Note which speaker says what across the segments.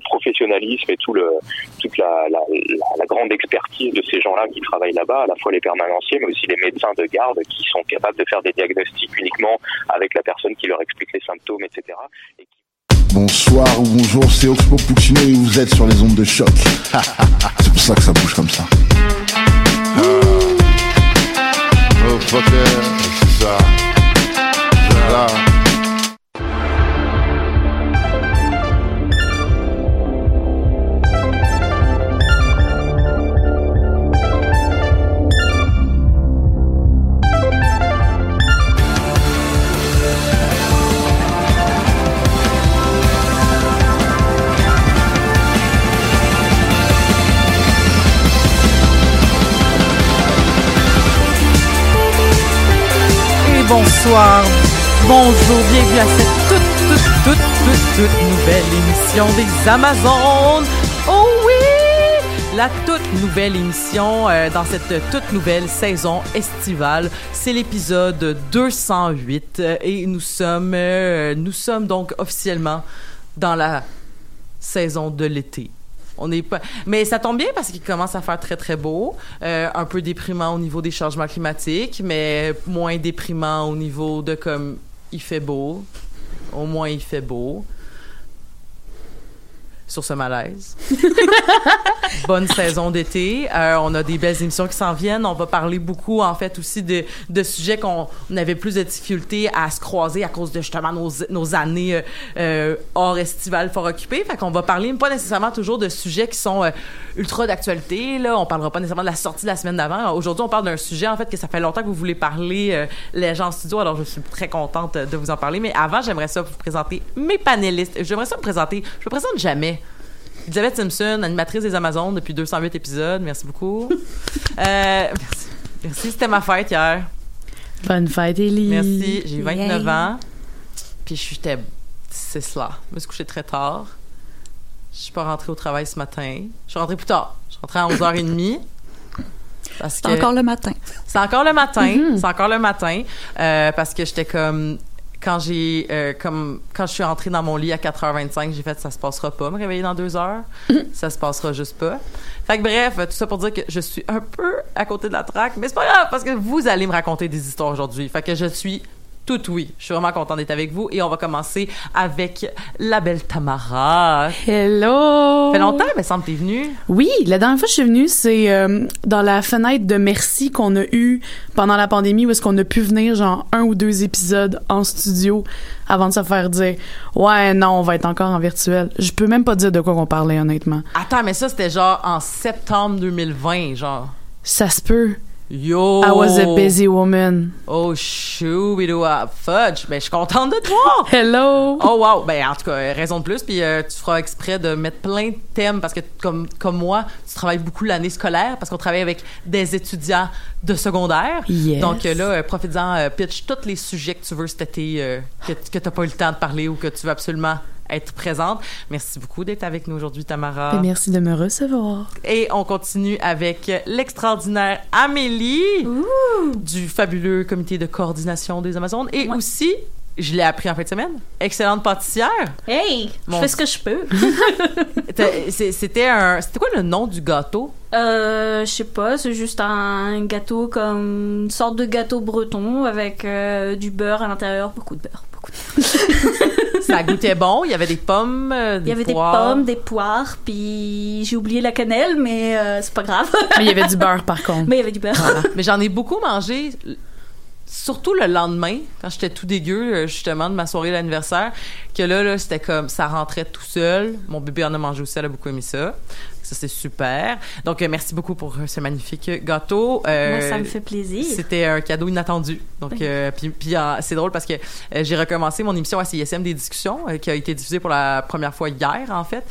Speaker 1: de professionnalisme et tout le, toute la, la, la, grande expertise de ces gens-là qui travaillent là-bas, à la fois les permanenciers, mais aussi les médecins de garde qui sont capables de faire des diagnostics uniquement avec la personne qui leur explique les symptômes, etc. Et
Speaker 2: Bonsoir ou bonjour, c'est Oxpo Puccino et vous êtes sur les ondes de choc. c'est pour ça que ça bouge comme ça.
Speaker 3: Oh, c'est ça.
Speaker 4: Bonsoir, bonjour, bienvenue à cette toute, toute, toute, toute, toute nouvelle émission des Amazones. Oh oui! La toute nouvelle émission euh, dans cette toute nouvelle saison estivale, c'est l'épisode 208 euh, et nous sommes, euh, nous sommes donc officiellement dans la saison de l'été. On est pas... Mais ça tombe bien parce qu'il commence à faire très, très beau. Euh, un peu déprimant au niveau des changements climatiques, mais moins déprimant au niveau de comme il fait beau. Au moins, il fait beau sur ce malaise. Bonne saison d'été. Euh, on a des belles émissions qui s'en viennent. On va parler beaucoup, en fait, aussi de, de sujets qu'on avait plus de difficultés à se croiser à cause de justement nos, nos années euh, euh hors estival fort occupées. Fait qu'on va parler pas nécessairement toujours de sujets qui sont ultra d'actualité. Là, on parlera pas nécessairement de la sortie de la semaine d'avant. Aujourd'hui, on parle d'un sujet en fait que ça fait longtemps que vous voulez parler les gens en studio. Alors, je suis très contente de vous en parler. Mais avant, j'aimerais ça vous présenter mes panélistes. J'aimerais ça me présenter. Je me présente jamais. Elisabeth Simpson, animatrice des Amazones depuis 208 épisodes. Merci beaucoup. euh, merci. C'était ma fête hier.
Speaker 5: Bonne fête, Élie.
Speaker 4: Merci. J'ai 29 ans. Puis j'étais. C'est cela. Je me suis couchée très tard. Je suis pas rentrée au travail ce matin. Je suis rentrée plus tard. Je suis rentrée à 11h30.
Speaker 5: C'est encore le matin.
Speaker 4: C'est encore le matin. Mm-hmm. C'est encore le matin. Euh, parce que j'étais comme quand j'ai euh, comme quand je suis entrée dans mon lit à 4h25, j'ai fait ça se passera pas me réveiller dans deux heures, ça se passera juste pas. Fait que bref, tout ça pour dire que je suis un peu à côté de la traque, mais c'est pas grave parce que vous allez me raconter des histoires aujourd'hui. Fait que je suis tout oui. Je suis vraiment contente d'être avec vous et on va commencer avec la belle Tamara.
Speaker 5: Hello!
Speaker 4: Ça fait longtemps, mais semble t'es venue.
Speaker 5: Oui, la dernière fois que je suis venue, c'est euh, dans la fenêtre de merci qu'on a eue pendant la pandémie où est-ce qu'on a pu venir genre un ou deux épisodes en studio avant de se faire dire ouais non on va être encore en virtuel. Je peux même pas dire de quoi on parlait honnêtement.
Speaker 4: Attends mais ça c'était genre en septembre 2020 genre.
Speaker 5: Ça se peut.
Speaker 4: Yo!
Speaker 5: I was a busy woman.
Speaker 4: Oh, do a fudge. Ben, je suis contente de te voir.
Speaker 5: Hello!
Speaker 4: Oh, wow. Ben, en tout cas, raison de plus. Puis, euh, tu feras exprès de mettre plein de thèmes parce que, comme, comme moi, tu travailles beaucoup l'année scolaire parce qu'on travaille avec des étudiants de secondaire.
Speaker 5: Yes.
Speaker 4: Donc, euh, là, euh, profite-en, pitch tous les sujets que tu veux cet été, que, que tu n'as pas eu le temps de parler ou que tu veux absolument être présente. Merci beaucoup d'être avec nous aujourd'hui, Tamara.
Speaker 5: Ben, merci de me recevoir.
Speaker 4: Et on continue avec l'extraordinaire Amélie du fabuleux comité de coordination des Amazones et aussi je l'ai appris en fin de semaine. Excellente pâtissière.
Speaker 6: Hey, je fais ce que je peux.
Speaker 4: c'était un, c'était quoi le nom du gâteau?
Speaker 6: Euh, je sais pas. C'est juste un gâteau comme une sorte de gâteau breton avec euh, du beurre à l'intérieur, beaucoup de beurre.
Speaker 4: ça goûtait bon. Il y avait des pommes, euh, des
Speaker 6: Il y avait des pommes, des poires, puis j'ai oublié la cannelle, mais euh, c'est pas grave.
Speaker 5: mais il y avait du beurre par contre.
Speaker 6: Mais il y avait du beurre.
Speaker 4: Mais j'en ai beaucoup mangé surtout le lendemain, quand j'étais tout dégueu, euh, justement, de ma soirée d'anniversaire, que là, là c'était comme, ça rentrait tout seul. Mon bébé en a mangé aussi, elle a beaucoup aimé ça. Ça, c'est super. Donc, euh, merci beaucoup pour euh, ce magnifique gâteau.
Speaker 6: Moi, ça me fait plaisir.
Speaker 4: C'était un cadeau inattendu. Donc, puis, puis c'est drôle parce que j'ai recommencé mon émission à CISM des discussions, qui a été diffusée pour la première fois hier, en fait,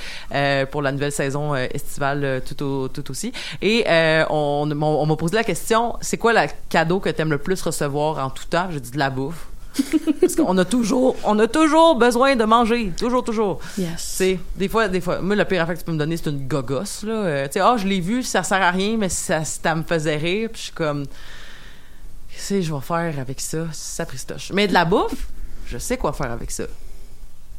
Speaker 4: pour la nouvelle saison estivale tout, au, tout aussi. Et on, on m'a posé la question, c'est quoi le cadeau que tu aimes le plus recevoir en tout temps? J'ai dit de la bouffe. Parce qu'on a toujours, on a toujours besoin de manger. Toujours, toujours.
Speaker 5: Yes.
Speaker 4: C'est, des fois, des fois, moi, le pire affaire que tu peux me donner, c'est une gogosse, là. Euh, tu sais, ah, je l'ai vu, ça sert à rien, mais ça, ça me faisait rire. Puis je suis comme, qu'est-ce que je vais faire avec ça? Ça pristoche. Mais de la bouffe, je sais quoi faire avec ça.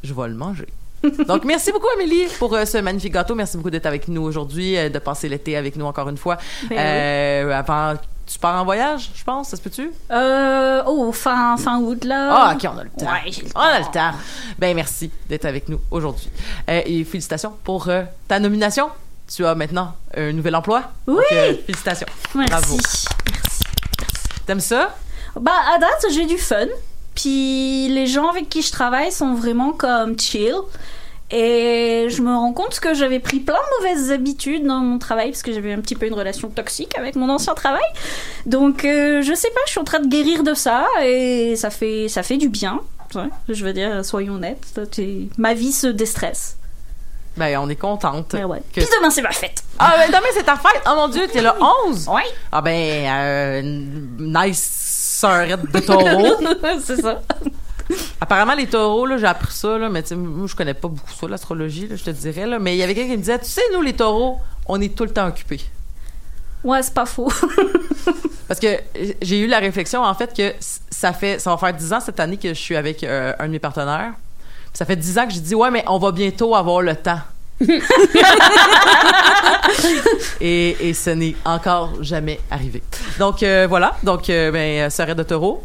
Speaker 4: Je vais le manger. Donc, merci beaucoup, Amélie, pour euh, ce magnifique gâteau. Merci beaucoup d'être avec nous aujourd'hui, euh, de passer l'été avec nous encore une fois.
Speaker 6: Ben
Speaker 4: Avant, tu pars en voyage, je pense, ça se peut-tu?
Speaker 6: Euh, oh, fin, fin août, là.
Speaker 4: Ah, ok, on a le temps.
Speaker 6: Ouais, j'ai le
Speaker 4: on a le temps. Ben, merci d'être avec nous aujourd'hui. Euh, et félicitations pour euh, ta nomination. Tu as maintenant un nouvel emploi.
Speaker 6: Oui.
Speaker 4: Donc, euh, félicitations.
Speaker 6: Merci.
Speaker 4: Bravo. T'aimes ça?
Speaker 6: Bah, à date, j'ai du fun. Puis les gens avec qui je travaille sont vraiment comme chill. Et je me rends compte que j'avais pris plein de mauvaises habitudes dans mon travail parce que j'avais un petit peu une relation toxique avec mon ancien travail. Donc euh, je sais pas, je suis en train de guérir de ça et ça fait ça fait du bien. Ouais, je veux dire, soyons honnêtes, ma vie se déstresse.
Speaker 4: Ben, on est contente.
Speaker 6: Ouais.
Speaker 4: Que-
Speaker 6: Puis demain c'est ma fête.
Speaker 4: Ah, ben, demain, c'est ta fête. Oh mon Dieu, t'es le 11.
Speaker 6: Ouais.
Speaker 4: Ah, ben, euh, nice sœurette de taureau.
Speaker 6: c'est ça.
Speaker 4: Apparemment, les taureaux, là, j'ai appris ça, là, mais moi, je connais pas beaucoup ça, l'astrologie, là, je te dirais, là. Mais il y avait quelqu'un qui me disait, tu sais, nous, les taureaux, on est tout le temps occupés.
Speaker 6: Ouais, c'est pas faux.
Speaker 4: Parce que j'ai eu la réflexion, en fait, que ça fait, ça va faire 10 ans cette année que je suis avec euh, un de mes partenaires. Ça fait 10 ans que j'ai dit, ouais, mais on va bientôt avoir le temps. et, et ce n'est encore jamais arrivé. Donc euh, voilà, donc euh, ben Sœurette de taureau.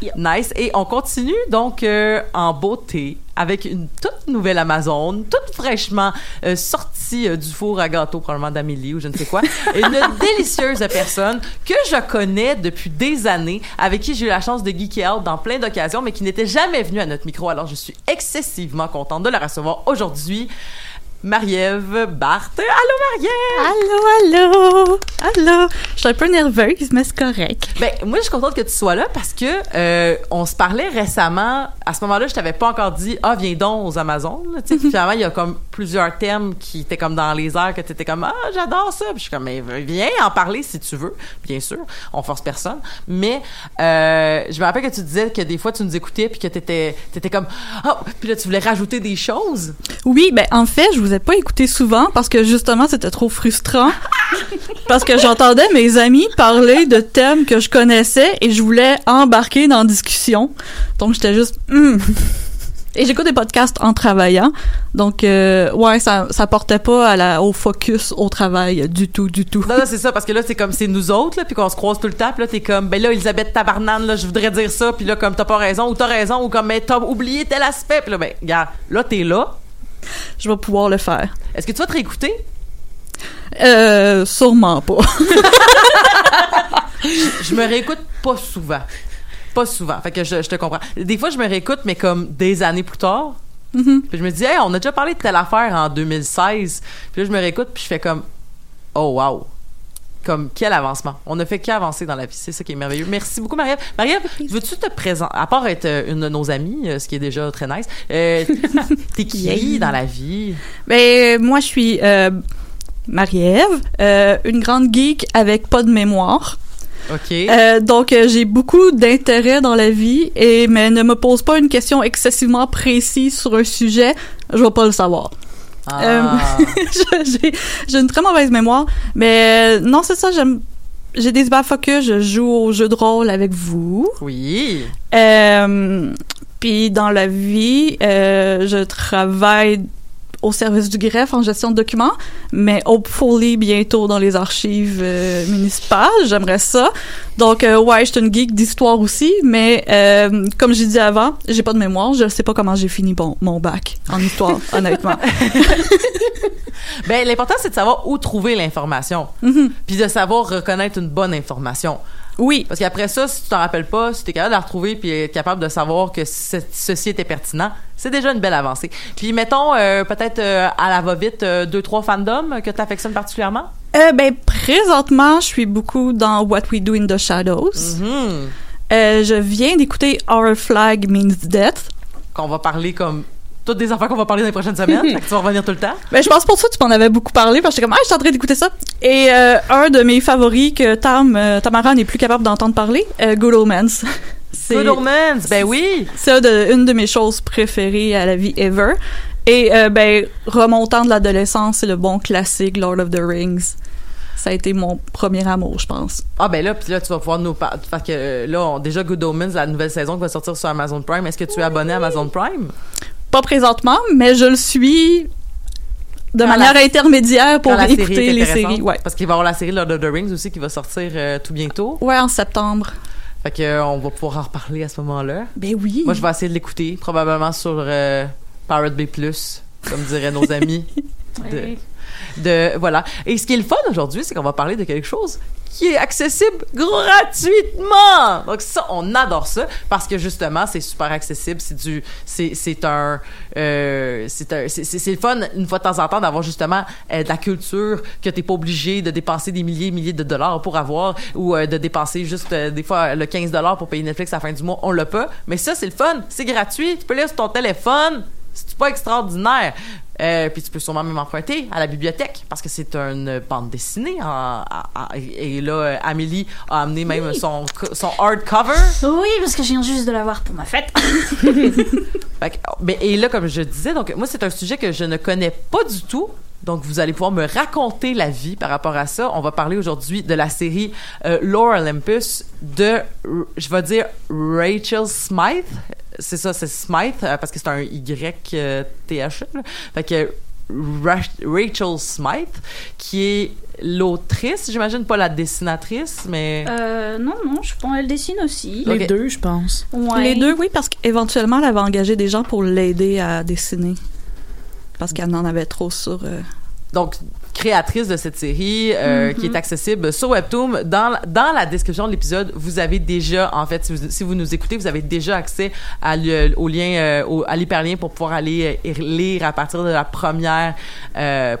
Speaker 6: Yep.
Speaker 4: Nice. Et on continue donc euh, en beauté avec une toute nouvelle Amazon, toute fraîchement euh, sortie euh, du four à gâteau, probablement d'Amélie ou je ne sais quoi. une délicieuse personne que je connais depuis des années, avec qui j'ai eu la chance de geeker out dans plein d'occasions, mais qui n'était jamais venue à notre micro. Alors je suis excessivement contente de la recevoir aujourd'hui. Marie-Ève Barthes. Allô, Marie-Ève!
Speaker 7: Allô, allô, allô. Je suis un peu nerveuse, mais c'est correct.
Speaker 4: Ben, moi, je suis contente que tu sois là parce que euh, on se parlait récemment. À ce moment-là, je t'avais pas encore dit, ah, viens donc aux Amazones. finalement, il y a comme plusieurs thèmes qui étaient comme dans les airs que tu étais comme, ah, j'adore ça. Puis je suis comme, mais viens en parler si tu veux. Bien sûr, on force personne. Mais euh, je me rappelle que tu disais que des fois, tu nous écoutais puis que tu étais, comme, ah, puis là, tu voulais rajouter des choses.
Speaker 7: Oui, ben en fait, je vous ai pas écouté souvent parce que justement, c'était trop frustrant. parce que j'entendais mes amis parler de thèmes que je connaissais et je voulais embarquer dans la discussion. Donc j'étais juste Hmm. Et j'écoute des podcasts en travaillant. Donc euh, ouais, ça ça portait pas au focus au travail du tout du tout.
Speaker 4: Non, non, c'est ça, parce que là, c'est comme c'est nous autres, là, puis qu'on se croise tout le temps, puis là, t'es comme, ben là, Elisabeth Tabarnane, là, je voudrais dire ça, puis là, comme t'as pas raison, ou t'as raison, ou comme, mais t'as oublié tel aspect, puis là, ben, regarde, là, t'es là.
Speaker 7: Je vais pouvoir le faire.
Speaker 4: Est-ce que tu vas te réécouter?
Speaker 7: Euh, sûrement pas.
Speaker 4: Je me réécoute pas souvent. Pas souvent. Fait que je, je te comprends. Des fois, je me réécoute, mais comme des années plus tard.
Speaker 7: Mhm.
Speaker 4: Puis je me dis, hey, on a déjà parlé de telle affaire en 2016. Puis là, je me réécoute, puis je fais comme, oh, wow. Comme, quel avancement. On a fait qu'avancer dans la vie. C'est ça qui est merveilleux. Merci beaucoup, Marie-Ève. Marie-Ève, veux-tu te présenter, à part être euh, une de nos amies, euh, ce qui est déjà très nice, euh, t'es qui dans la vie?
Speaker 7: Ben, moi, je suis euh, Marie-Ève, euh, une grande geek avec pas de mémoire.
Speaker 4: OK.
Speaker 7: Euh, donc, euh, j'ai beaucoup d'intérêt dans la vie, et mais ne me pose pas une question excessivement précise sur un sujet, je vais pas le savoir.
Speaker 4: Ah.
Speaker 7: Je- j'ai, une très mauvaise mémoire, mais euh, non, c'est ça, j'aime... J'ai des bad focus, je joue au jeu de rôle avec vous.
Speaker 4: oui.
Speaker 7: Euh, puis dans la vie, euh, je travaille au service du greffe en gestion de documents, mais hopefully bientôt dans les archives euh, municipales. J'aimerais ça. Donc euh, ouais, je suis une geek d'histoire aussi, mais euh, comme j'ai dit avant, j'ai pas de mémoire. Je sais pas comment j'ai fini mon, mon bac en histoire, honnêtement.
Speaker 4: Ben, l'important, c'est de savoir où trouver l'information.
Speaker 7: Mhm.
Speaker 4: Puis de savoir reconnaître une bonne information.
Speaker 7: Oui.
Speaker 4: Parce qu'après ça, si tu t'en rappelles pas, si tu es capable de la retrouver puis être capable de savoir que ce- ceci était pertinent, c'est déjà une belle avancée. Puis mettons, euh, peut-être euh, à la va-vite, euh, deux, trois fandoms que tu affectionnes particulièrement.
Speaker 7: Ben présentement, je suis beaucoup dans What We Do in the Shadows.
Speaker 4: Mhm.
Speaker 7: Euh, je viens d'écouter Our Flag Means Death.
Speaker 4: Qu'on va parler comme toutes des affaires qu'on va parler dans les prochaines semaines. fait que tu vas revenir tout le temps.
Speaker 7: Ben, je pense pour ça tu m'en avais beaucoup parlé parce que j'étais comme ah, je suis en train d'écouter ça. Et euh, un de mes favoris que Tam euh, Tamara n'est plus capable d'entendre parler, euh, Good Omens. C'est
Speaker 4: Good Omens, ben oui.
Speaker 7: c'est de- une de mes choses préférées à la vie ever. Et euh, ben remontant de l'adolescence, c'est le bon classique Lord of the Rings. Ça a été mon premier amour, je pense.
Speaker 4: Ah ben là, puis là, tu vas pouvoir nous parler. Fait que là, on- déjà Good Omens, la nouvelle saison qui va sortir sur Amazon Prime. Est-ce que tu es abonné à Amazon Prime?
Speaker 7: Pas présentement, mais je le suis de
Speaker 4: Quand
Speaker 7: manière
Speaker 4: la-
Speaker 7: intermédiaire pour
Speaker 4: série
Speaker 7: écouter les séries. Ouais.
Speaker 4: Parce qu'il va y avoir la série Lord of the Rings aussi qui va sortir euh, tout bientôt.
Speaker 7: Ouais, en septembre.
Speaker 4: Fait que euh, on va pouvoir en reparler à ce moment-là.
Speaker 7: Ben oui.
Speaker 4: Moi, je vais essayer de l'écouter, probablement sur euh, Pirate Bay Plus, comme diraient nos amis. de,
Speaker 6: Ouais.
Speaker 4: De voilà. Et ce qui est le fun aujourd'hui, c'est qu'on va parler de quelque chose qui est accessible gratuitement. Donc ça, on adore ça parce que justement, c'est super accessible. C'est du, c'est c'est un, euh, c'est un, c'est c'est- le fun une fois de temps en temps d'avoir justement euh, de la culture que t'es pas obligé de dépenser des milliers et milliers de dollars pour avoir ou euh, de dépenser juste des fois le 15 dollars pour payer Netflix à la fin du mois. On l'a pas, mais ça c'est le fun, c'est gratuit. Tu peux lire sur ton téléphone. C'est pas extraordinaire. Euh, puis tu peux sûrement même emprunter à la bibliothèque parce que c'est une bande dessinée. en- à- à- et là, Amélie a amené même son, son hardcover.
Speaker 6: Oui, parce que je viens juste de l'avoir pour ma fête.
Speaker 4: Fait que- mais, et là, comme je disais, donc moi, c'est un sujet que je ne connais pas du tout. Donc, vous allez pouvoir me raconter la vie par rapport à ça. On va parler aujourd'hui de la série euh, Lore Olympus de, je vais dire, Rachel Smythe. C'est ça, c'est Smythe, euh, parce que c'est un Y-T-H. là. Fait que Ra- Rachel Smythe, qui est l'autrice, j'imagine, pas la dessinatrice, mais...
Speaker 6: Euh, non, non, je pense qu'elle dessine aussi.
Speaker 5: Les deux, je pense.
Speaker 6: Ouais.
Speaker 7: Les deux, oui, parce qu'éventuellement, elle avait engagé des gens pour l'aider à dessiner. Parce qu'elle en avait trop sur. euh,
Speaker 4: donc créatrice de cette série euh, qui est accessible sur Webtoon. Dans, la- dans la description de l'épisode, vous avez déjà, en fait, si vous, si vous nous écoutez, vous avez déjà accès à le- au lien, euh, au- à l'hyperlien pour pouvoir aller euh, lire à partir de la première,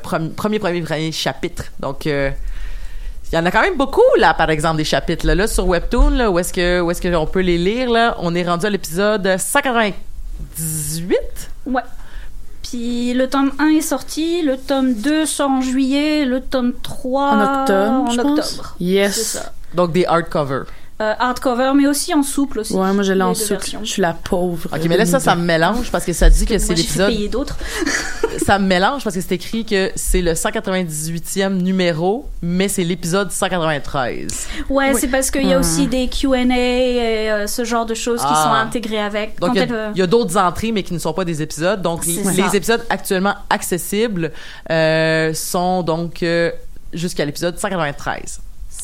Speaker 4: premier, premier, premier chapitre. Donc, il y en a quand même beaucoup, là, par exemple, des chapitres. Là, Là, sur Webtoon, là, où est-ce que, où est-ce qu'on peut les lire, là? On est rendu à l'épisode 198.
Speaker 6: Ouais. Puis le tome 1 est sorti, le tome 2 sort en juillet, le tome 3
Speaker 5: En octobre,
Speaker 6: en
Speaker 5: je pense.
Speaker 6: octobre.
Speaker 5: Yes.
Speaker 4: Donc, des hardcovers.
Speaker 6: Euh, hardcover, mais aussi en souple aussi.
Speaker 5: Ouais, moi, je l'ai en souple.
Speaker 6: versions.
Speaker 5: Je suis la pauvre.
Speaker 4: OK, mais là, ça, ça me mélange parce que ça dit que c'est l'épisode.
Speaker 6: payer d'autres.
Speaker 4: Ça me mélange parce que c'est écrit que c'est le 198e numéro, mais c'est l'épisode 193.
Speaker 6: Ouais,
Speaker 7: Oui.
Speaker 6: c'est parce qu'il y a
Speaker 5: Hmm.
Speaker 6: aussi des Q&A et euh, ce genre de choses qui
Speaker 4: Ah.
Speaker 6: sont intégrées avec.
Speaker 4: Donc, il y a-
Speaker 6: elle,
Speaker 4: d'autres entrées, mais qui ne sont pas des épisodes. Donc, les,
Speaker 6: C'est
Speaker 4: les
Speaker 6: ça.
Speaker 4: épisodes actuellement accessibles euh, sont donc euh, jusqu'à l'épisode 193.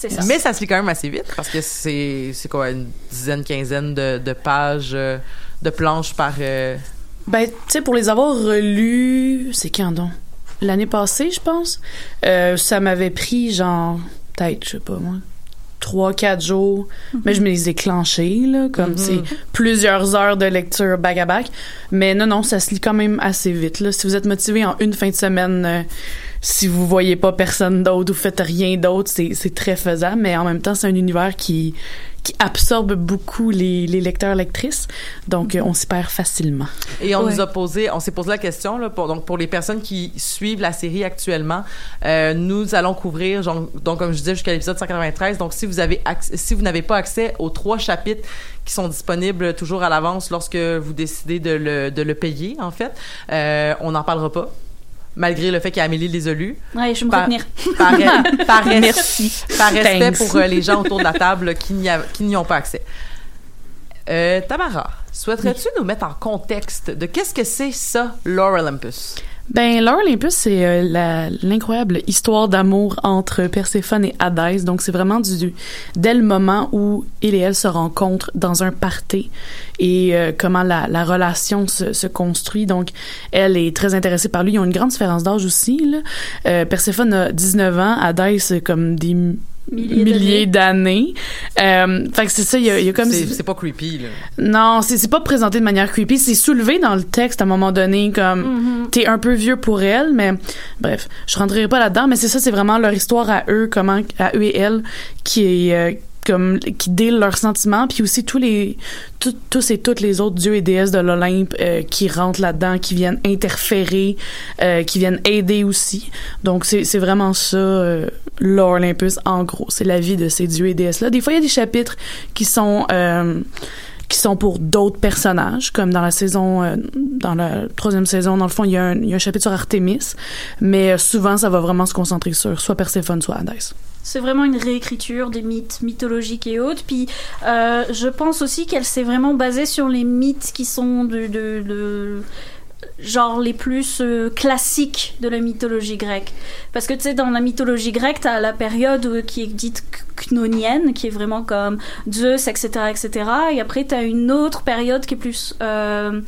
Speaker 6: C'est ça.
Speaker 4: Mais ça se lit quand même assez vite parce que c'est c'est quoi, une dizaine, quinzaine de, de pages euh, de planches par... euh,
Speaker 5: Ben, tu sais, pour les avoir relus, c'est quand donc? L'année passée, je pense. Euh, ça m'avait pris, genre, peut-être, je sais pas moi, trois, quatre jours. Mais je me les ai clenchés, là, comme
Speaker 4: Mhm.
Speaker 5: c'est plusieurs heures de lecture back à back. Mais non, non, ça se lit quand même assez vite, là. Si vous êtes motivé en une fin de semaine, euh, si vous voyez pas personne d'autre ou faites rien d'autre, c'est, c'est très faisable. Mais en même temps, c'est un univers qui, qui absorbe beaucoup les, les lecteurs, lectrices. Donc, euh, on s'y perd facilement.
Speaker 4: Et on
Speaker 7: Ouais.
Speaker 4: nous a posé, on s'est posé la question là, pour donc pour les personnes qui suivent la série actuellement, euh, nous allons couvrir genre, donc comme je disais jusqu'à l'épisode 193. Donc si vous avez si vous n'avez pas accès aux trois chapitres qui sont disponibles toujours à l'avance lorsque vous décidez de le, de le payer en fait, euh, on n'en parlera pas. Malgré le fait qu'Amélie les a lus.
Speaker 6: Ouais, je vais me
Speaker 4: Par-
Speaker 6: retenir.
Speaker 4: Par, par, res- par respect
Speaker 5: Thanks.
Speaker 4: pour euh, les gens autour de la table qui n'y a- qui n'y ont pas accès. Euh, Tamara, souhaiterais-tu nous mettre en contexte de qu'est-ce que c'est ça, Lore Olympus?
Speaker 5: Ben, Lore Olympus, c'est euh, l'incroyable histoire d'amour entre Perséphone et Hadès. Donc, c'est vraiment du, dès le moment où il et elle se rencontrent dans un party et euh, comment la, la relation se, construit. Donc, elle est très intéressée par lui. Ils ont une grande différence d'âge aussi. Là. Euh, Perséphone a 19 ans, Hadès comme des
Speaker 6: Milliers
Speaker 5: milliers d'années. Euh, fait que c'est ça, il y a, il y a comme...
Speaker 4: C'est pas creepy, là.
Speaker 5: Non, c'est c'est pas présenté de manière creepy, c'est soulevé dans le texte à un moment donné comme
Speaker 6: Mhm.
Speaker 5: t'es un peu vieux pour elle, mais bref, je rentrerai pas là-dedans, mais c'est ça, c'est vraiment leur histoire à eux, comment à eux et elle qui est euh, comme qui deal leurs sentiments, puis aussi tous les tous et toutes les autres dieux et déesses de l'Olympe euh, qui rentrent là-dedans, qui viennent interférer, euh, qui viennent aider aussi. Donc c'est c'est vraiment ça euh, l'Olympus en gros, c'est la vie de ces dieux et déesses là. Des fois il y a des chapitres qui sont euh, qui sont pour d'autres personnages, comme dans la saison, euh, dans la troisième saison, dans le fond, il y, a un, y a un chapitre sur Artemis, mais euh, souvent, ça va vraiment se concentrer sur soit Perséphone, soit Hadès.
Speaker 6: C'est vraiment une réécriture des mythes mythologiques et autres. Puis euh, je pense aussi qu'elle s'est vraiment basée sur les mythes qui sont de- genre les plus euh, classiques de la mythologie grecque. Parce que tu sais, dans la mythologie grecque, t'as la période euh, qui est dite cnonienne, qui est vraiment comme Zeus, etc., etc. Et après, t'as une autre période qui est plus euh,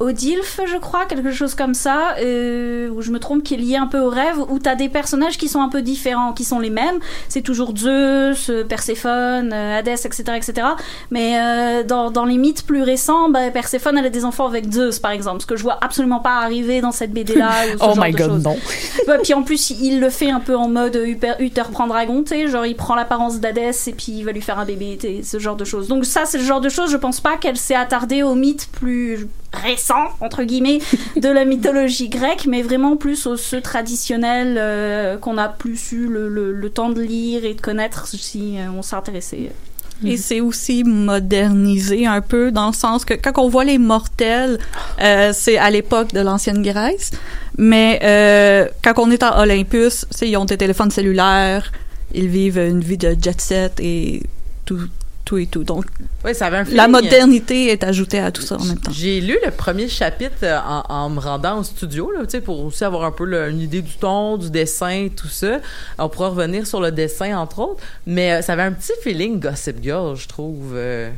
Speaker 6: Odilphe, je crois, quelque chose comme ça, euh, où je me trompe, qui est lié un peu au rêve, où t'as des personnages qui sont un peu différents, qui sont les mêmes. C'est toujours Zeus, euh, Perséphone, euh, Hadès, etc., etc. Mais euh, dans, dans les mythes plus récents, bah, Perséphone, elle a des enfants avec Zeus, par exemple, ce que je vois absolument pas arriver dans cette BD-là.
Speaker 5: Oh
Speaker 6: genre
Speaker 5: my
Speaker 6: de
Speaker 5: god, non.
Speaker 6: Ouais, puis en plus, il le fait un peu en mode Uther, prend dragon, tu sais, genre il prend l'apparence d'Hadès et puis il va lui faire un bébé, ce genre de choses. Donc ça, c'est le genre de choses, je pense pas qu'elle s'est attardée aux mythes plus récents, entre guillemets, de la mythologie grecque, mais vraiment plus aux ceux traditionnels euh, qu'on a plus eu le, le- le temps de lire et de connaître si euh, on s'intéressait.
Speaker 7: Et c'est aussi modernisé un peu dans le sens que quand on voit les mortels, euh, c'est à l'époque de l'ancienne Grèce, mais euh, quand on est à Olympus, ils ont des téléphones cellulaires, ils vivent une vie de jet set et tout, tout et tout. Donc
Speaker 4: Oui, ça avait un
Speaker 7: la modernité est ajoutée à tout ça en même temps.
Speaker 4: J'ai lu le premier chapitre euh, en, en me rendant au studio, là, pour aussi avoir un peu une idée du ton, du dessin, tout ça. On pourra revenir sur le dessin, entre autres. Mais euh, ça avait un petit feeling Gossip Girl, je trouve, euh,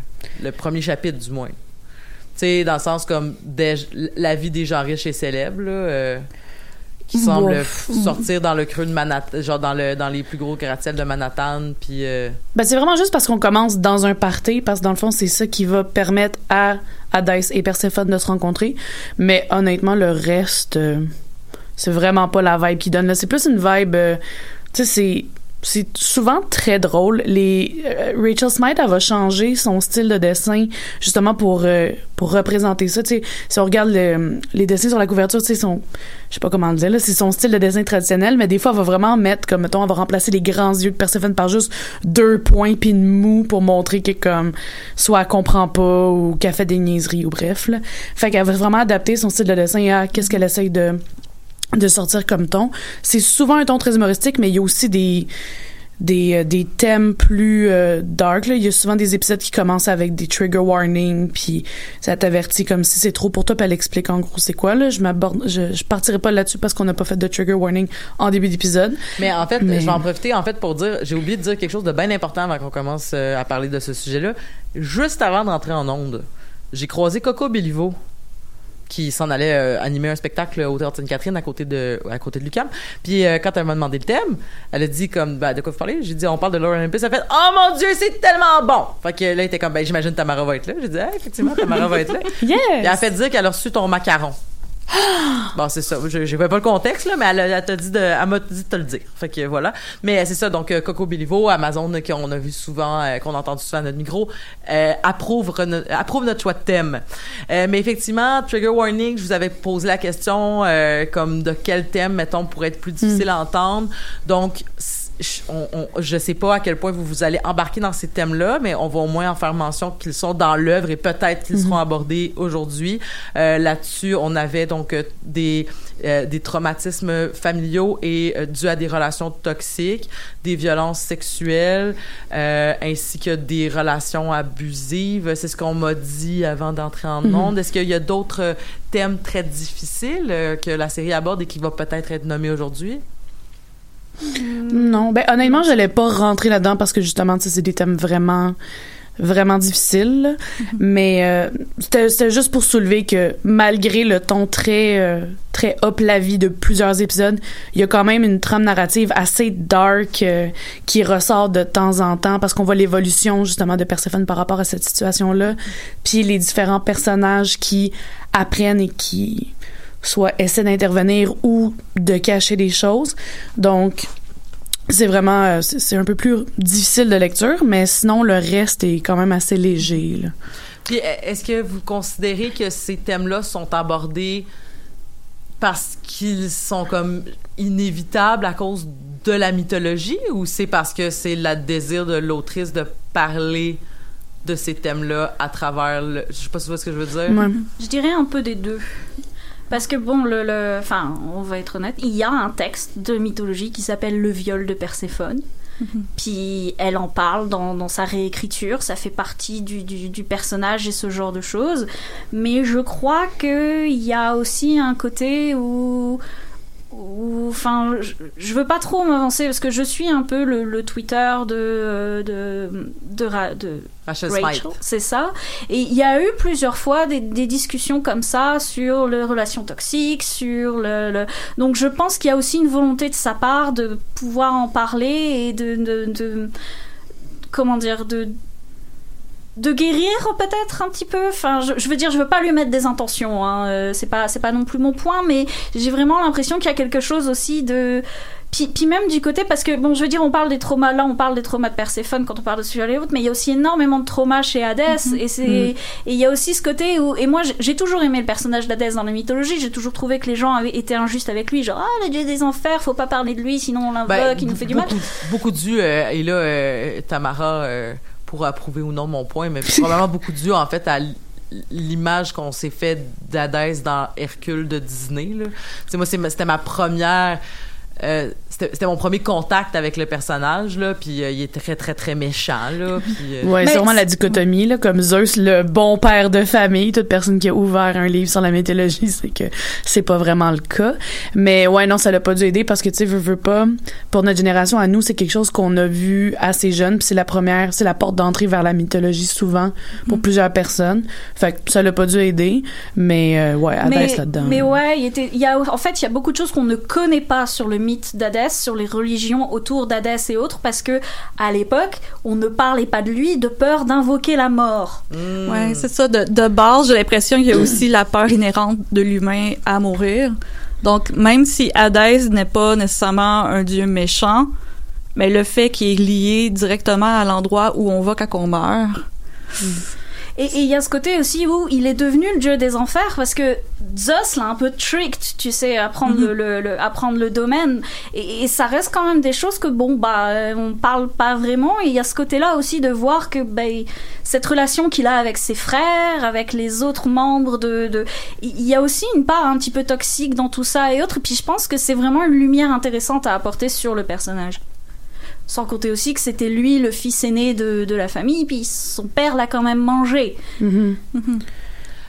Speaker 4: le premier chapitre, du moins. Tu sais, dans le sens comme des- la vie des gens riches et célèbres, là, euh, qui semblent
Speaker 5: Bof.
Speaker 4: sortir dans le creux de Manhattan, genre dans, le, dans les plus gros gratte-ciels de Manhattan, puis... euh,
Speaker 5: Ben, c'est vraiment juste parce qu'on commence dans un party, parce que dans le fond, c'est ça qui va permettre à Hadès et Perséphone de se rencontrer. Mais honnêtement, le reste, euh, c'est vraiment pas la vibe qu'ils donnent. là. C'est plus une vibe, euh, tu sais, c'est c'est souvent très drôle. Les euh, Rachel Smythe, elle va changer son style de dessin justement pour euh, pour représenter ça. Si on regarde le- les dessins sur la couverture, tu sais, son, je sais pas comment le dire là, c'est son style de dessin traditionnel, mais des fois, elle va vraiment mettre comme mettons, elle va remplacer les grands yeux de Perséphone par juste deux points puis une moue pour montrer que comme soit elle comprend pas ou qu'elle fait des niaiseries ou bref. Là. Fait qu'elle va vraiment adapter son style de dessin à qu'est-ce qu'elle essaye de de sortir comme ton. C'est souvent un ton très humoristique, mais il y a aussi des des, euh, des thèmes plus euh, dark. Là. Il y a souvent des épisodes qui commencent avec des trigger warnings, puis ça t'avertit comme si c'est trop pour toi, puis elle explique en gros c'est quoi. Là. Je m'aborde, je, je partirai pas là-dessus parce qu'on n'a pas fait de trigger warning en début d'épisode.
Speaker 4: Mais en fait,
Speaker 5: Mais-
Speaker 4: je vais en profiter en fait pour dire, j'ai oublié de dire quelque chose de bien important avant qu'on commence euh, à parler de ce sujet-là. Juste avant d'entrer en onde, j'ai croisé Coco Béliveau qui s'en allait euh, animer un spectacle au Théâtre Sainte-Catherine à côté de à côté de Lucam. Puis euh, quand elle m'a demandé le thème, elle a dit comme ben, de quoi vous parlez? J'ai dit on parle de Laura Olympus. Elle a fait "Oh mon dieu, c'est tellement bon." Fait que là elle était comme ben j'imagine Tamara va être là. J'ai dit ah, effectivement Tamara va être là.
Speaker 5: Yes!
Speaker 4: Puis elle a fait dire qu'elle a reçu ton macaron. bon, c'est ça. Je j'ai pas le contexte, là, mais elle, elle t'a dit de, elle m'a dit de te le dire. Fait que voilà. Mais c'est ça. Donc, euh, Coco Béliveau, Amazon, qu'on a vu souvent, euh, qu'on a entendu souvent à notre micro, euh, approuve, approuve notre choix de thème. Euh, mais effectivement, trigger warning, je vous avais posé la question, euh, comme de quel thème, mettons, pourrait être plus difficile à entendre. Donc, on, on- je sais pas à quel point vous vous allez embarquer dans ces thèmes-là, mais on va au moins en faire mention qu'ils sont dans l'œuvre et peut-être qu'ils seront abordés aujourd'hui. Euh, Là-dessus, on avait donc euh, des euh, des traumatismes familiaux et euh, dus à des relations toxiques, des violences sexuelles, ainsi que des relations abusives. C'est ce qu'on m'a dit avant d'entrer en onde. Est-ce qu'il y a d'autres thèmes très difficiles que la série aborde et qui va peut-être être nommé aujourd'hui?
Speaker 5: Non, ben honnêtement, je l'ai pas rentré là-dedans parce que justement, c'est des thèmes vraiment vraiment difficiles. là. Mais euh, c'était c'était juste pour soulever que malgré le ton très euh, très hop la vie de plusieurs épisodes, il y a quand même une trame narrative assez dark euh, qui ressort de temps en temps parce qu'on voit l'évolution justement de Perséphone par rapport à cette situation-là, puis les différents personnages qui apprennent et qui soit essaient d'intervenir ou de cacher des choses. Donc, c'est vraiment, euh, c'est un peu plus difficile de lecture, mais sinon, le reste est quand même assez léger. là.
Speaker 4: Puis e- est-ce que vous considérez que ces thèmes-là sont abordés parce qu'ils sont comme inévitables à cause de la mythologie ou c'est parce que c'est le désir de l'autrice de parler de ces thèmes-là à travers le... Je sais pas si tu vois ce que je veux dire?
Speaker 5: Ouais.
Speaker 6: Je dirais un peu des deux. Parce que bon, le, le- enfin, on va être honnête, il y a un texte de mythologie qui s'appelle Le viol de Perséphone. Puis elle en parle dans, dans sa réécriture, ça fait partie du, du, du personnage et ce genre de choses. Mais je crois qu'il y a aussi un côté où ou enfin je, je veux pas trop m'avancer parce que je suis un peu le, le Twitter de de de, de
Speaker 4: Rachel
Speaker 6: c'est ça. Et il y a eu plusieurs fois des, des discussions comme ça sur les relations toxiques, sur le, le- donc je pense qu'il y a aussi une volonté de sa part de pouvoir en parler et de, de, de- comment dire de de guérir peut-être un petit peu. Enfin je, je veux dire je veux pas lui mettre des intentions hein, euh, c'est pas c'est pas non plus mon point mais j'ai vraiment l'impression qu'il y a quelque chose aussi de puis, puis même du côté parce que bon je veux dire on parle des traumas là on parle des traumas de Perséphone quand on parle de ce et autres mais il y a aussi énormément de traumas chez Hadès et c'est et il y a aussi ce côté où et moi j'ai- toujours aimé le personnage d'Hadès dans la mythologie j'ai toujours trouvé que les gens avaient été injustes avec lui genre ah le dieu des enfers faut pas parler de lui sinon on l'invoque
Speaker 4: Ben,
Speaker 6: il nous fait du mal.
Speaker 4: beaucoup, dû, euh, et là, euh, Tamara euh, pourra approuver ou non mon point, mais probablement beaucoup dû, en fait, à l'image qu'on s'est fait d'Hadès dans Hercule de Disney. Là. Moi, c'était ma première... euh, c'était mon premier contact avec le personnage, là, puis euh, il est très, très, très méchant, là, puis... euh,
Speaker 5: Ouais, vraiment la dichotomie, là, comme Zeus, le bon père de famille. Toute personne qui a ouvert un livre sur la mythologie, c'est que c'est pas vraiment le cas. Mais ouais, non, ça l'a pas dû aider parce que, tu sais, veux, veux pas, pour notre génération, à nous, c'est quelque chose qu'on a vu assez jeune, puis c'est la première, c'est la porte d'entrée vers la mythologie souvent pour plusieurs personnes. Fait que ça l'a pas dû aider, mais euh, ouais, Hadès
Speaker 6: mais,
Speaker 5: là-dedans.
Speaker 6: mais ouais, il, était, il y a, en fait, il y a beaucoup de choses qu'on ne connaît pas sur le mythe d'Hadès, sur les religions autour d'Hadès et autres, parce que à l'époque, on ne parlait pas de lui de peur d'invoquer la mort.
Speaker 4: hmm.
Speaker 7: Ouais, c'est ça. De, de base, j'ai l'impression qu'il y a aussi la peur inhérente de l'humain à mourir. Donc, même si Hadès n'est pas nécessairement un dieu méchant, mais le fait qu'il est lié directement à l'endroit où on va quand on meurt.
Speaker 6: Et et il y a ce côté aussi où il est devenu le dieu des enfers parce que Zeus l'a un peu tricked, tu sais, à prendre, le, le, le- à prendre le domaine. Et, et ça reste quand même des choses que, bon, bah, euh, on parle pas vraiment. Et il y a ce côté-là aussi de voir que, ben, cette relation qu'il a avec ses frères, avec les autres membres de, de, il y a aussi une part un petit peu toxique dans tout ça et autres. Et puis je pense que c'est vraiment une lumière intéressante à apporter sur le personnage. Sans compter aussi que c'était lui le fils aîné de, de la famille, puis son père l'a quand même mangé.
Speaker 5: Mhm.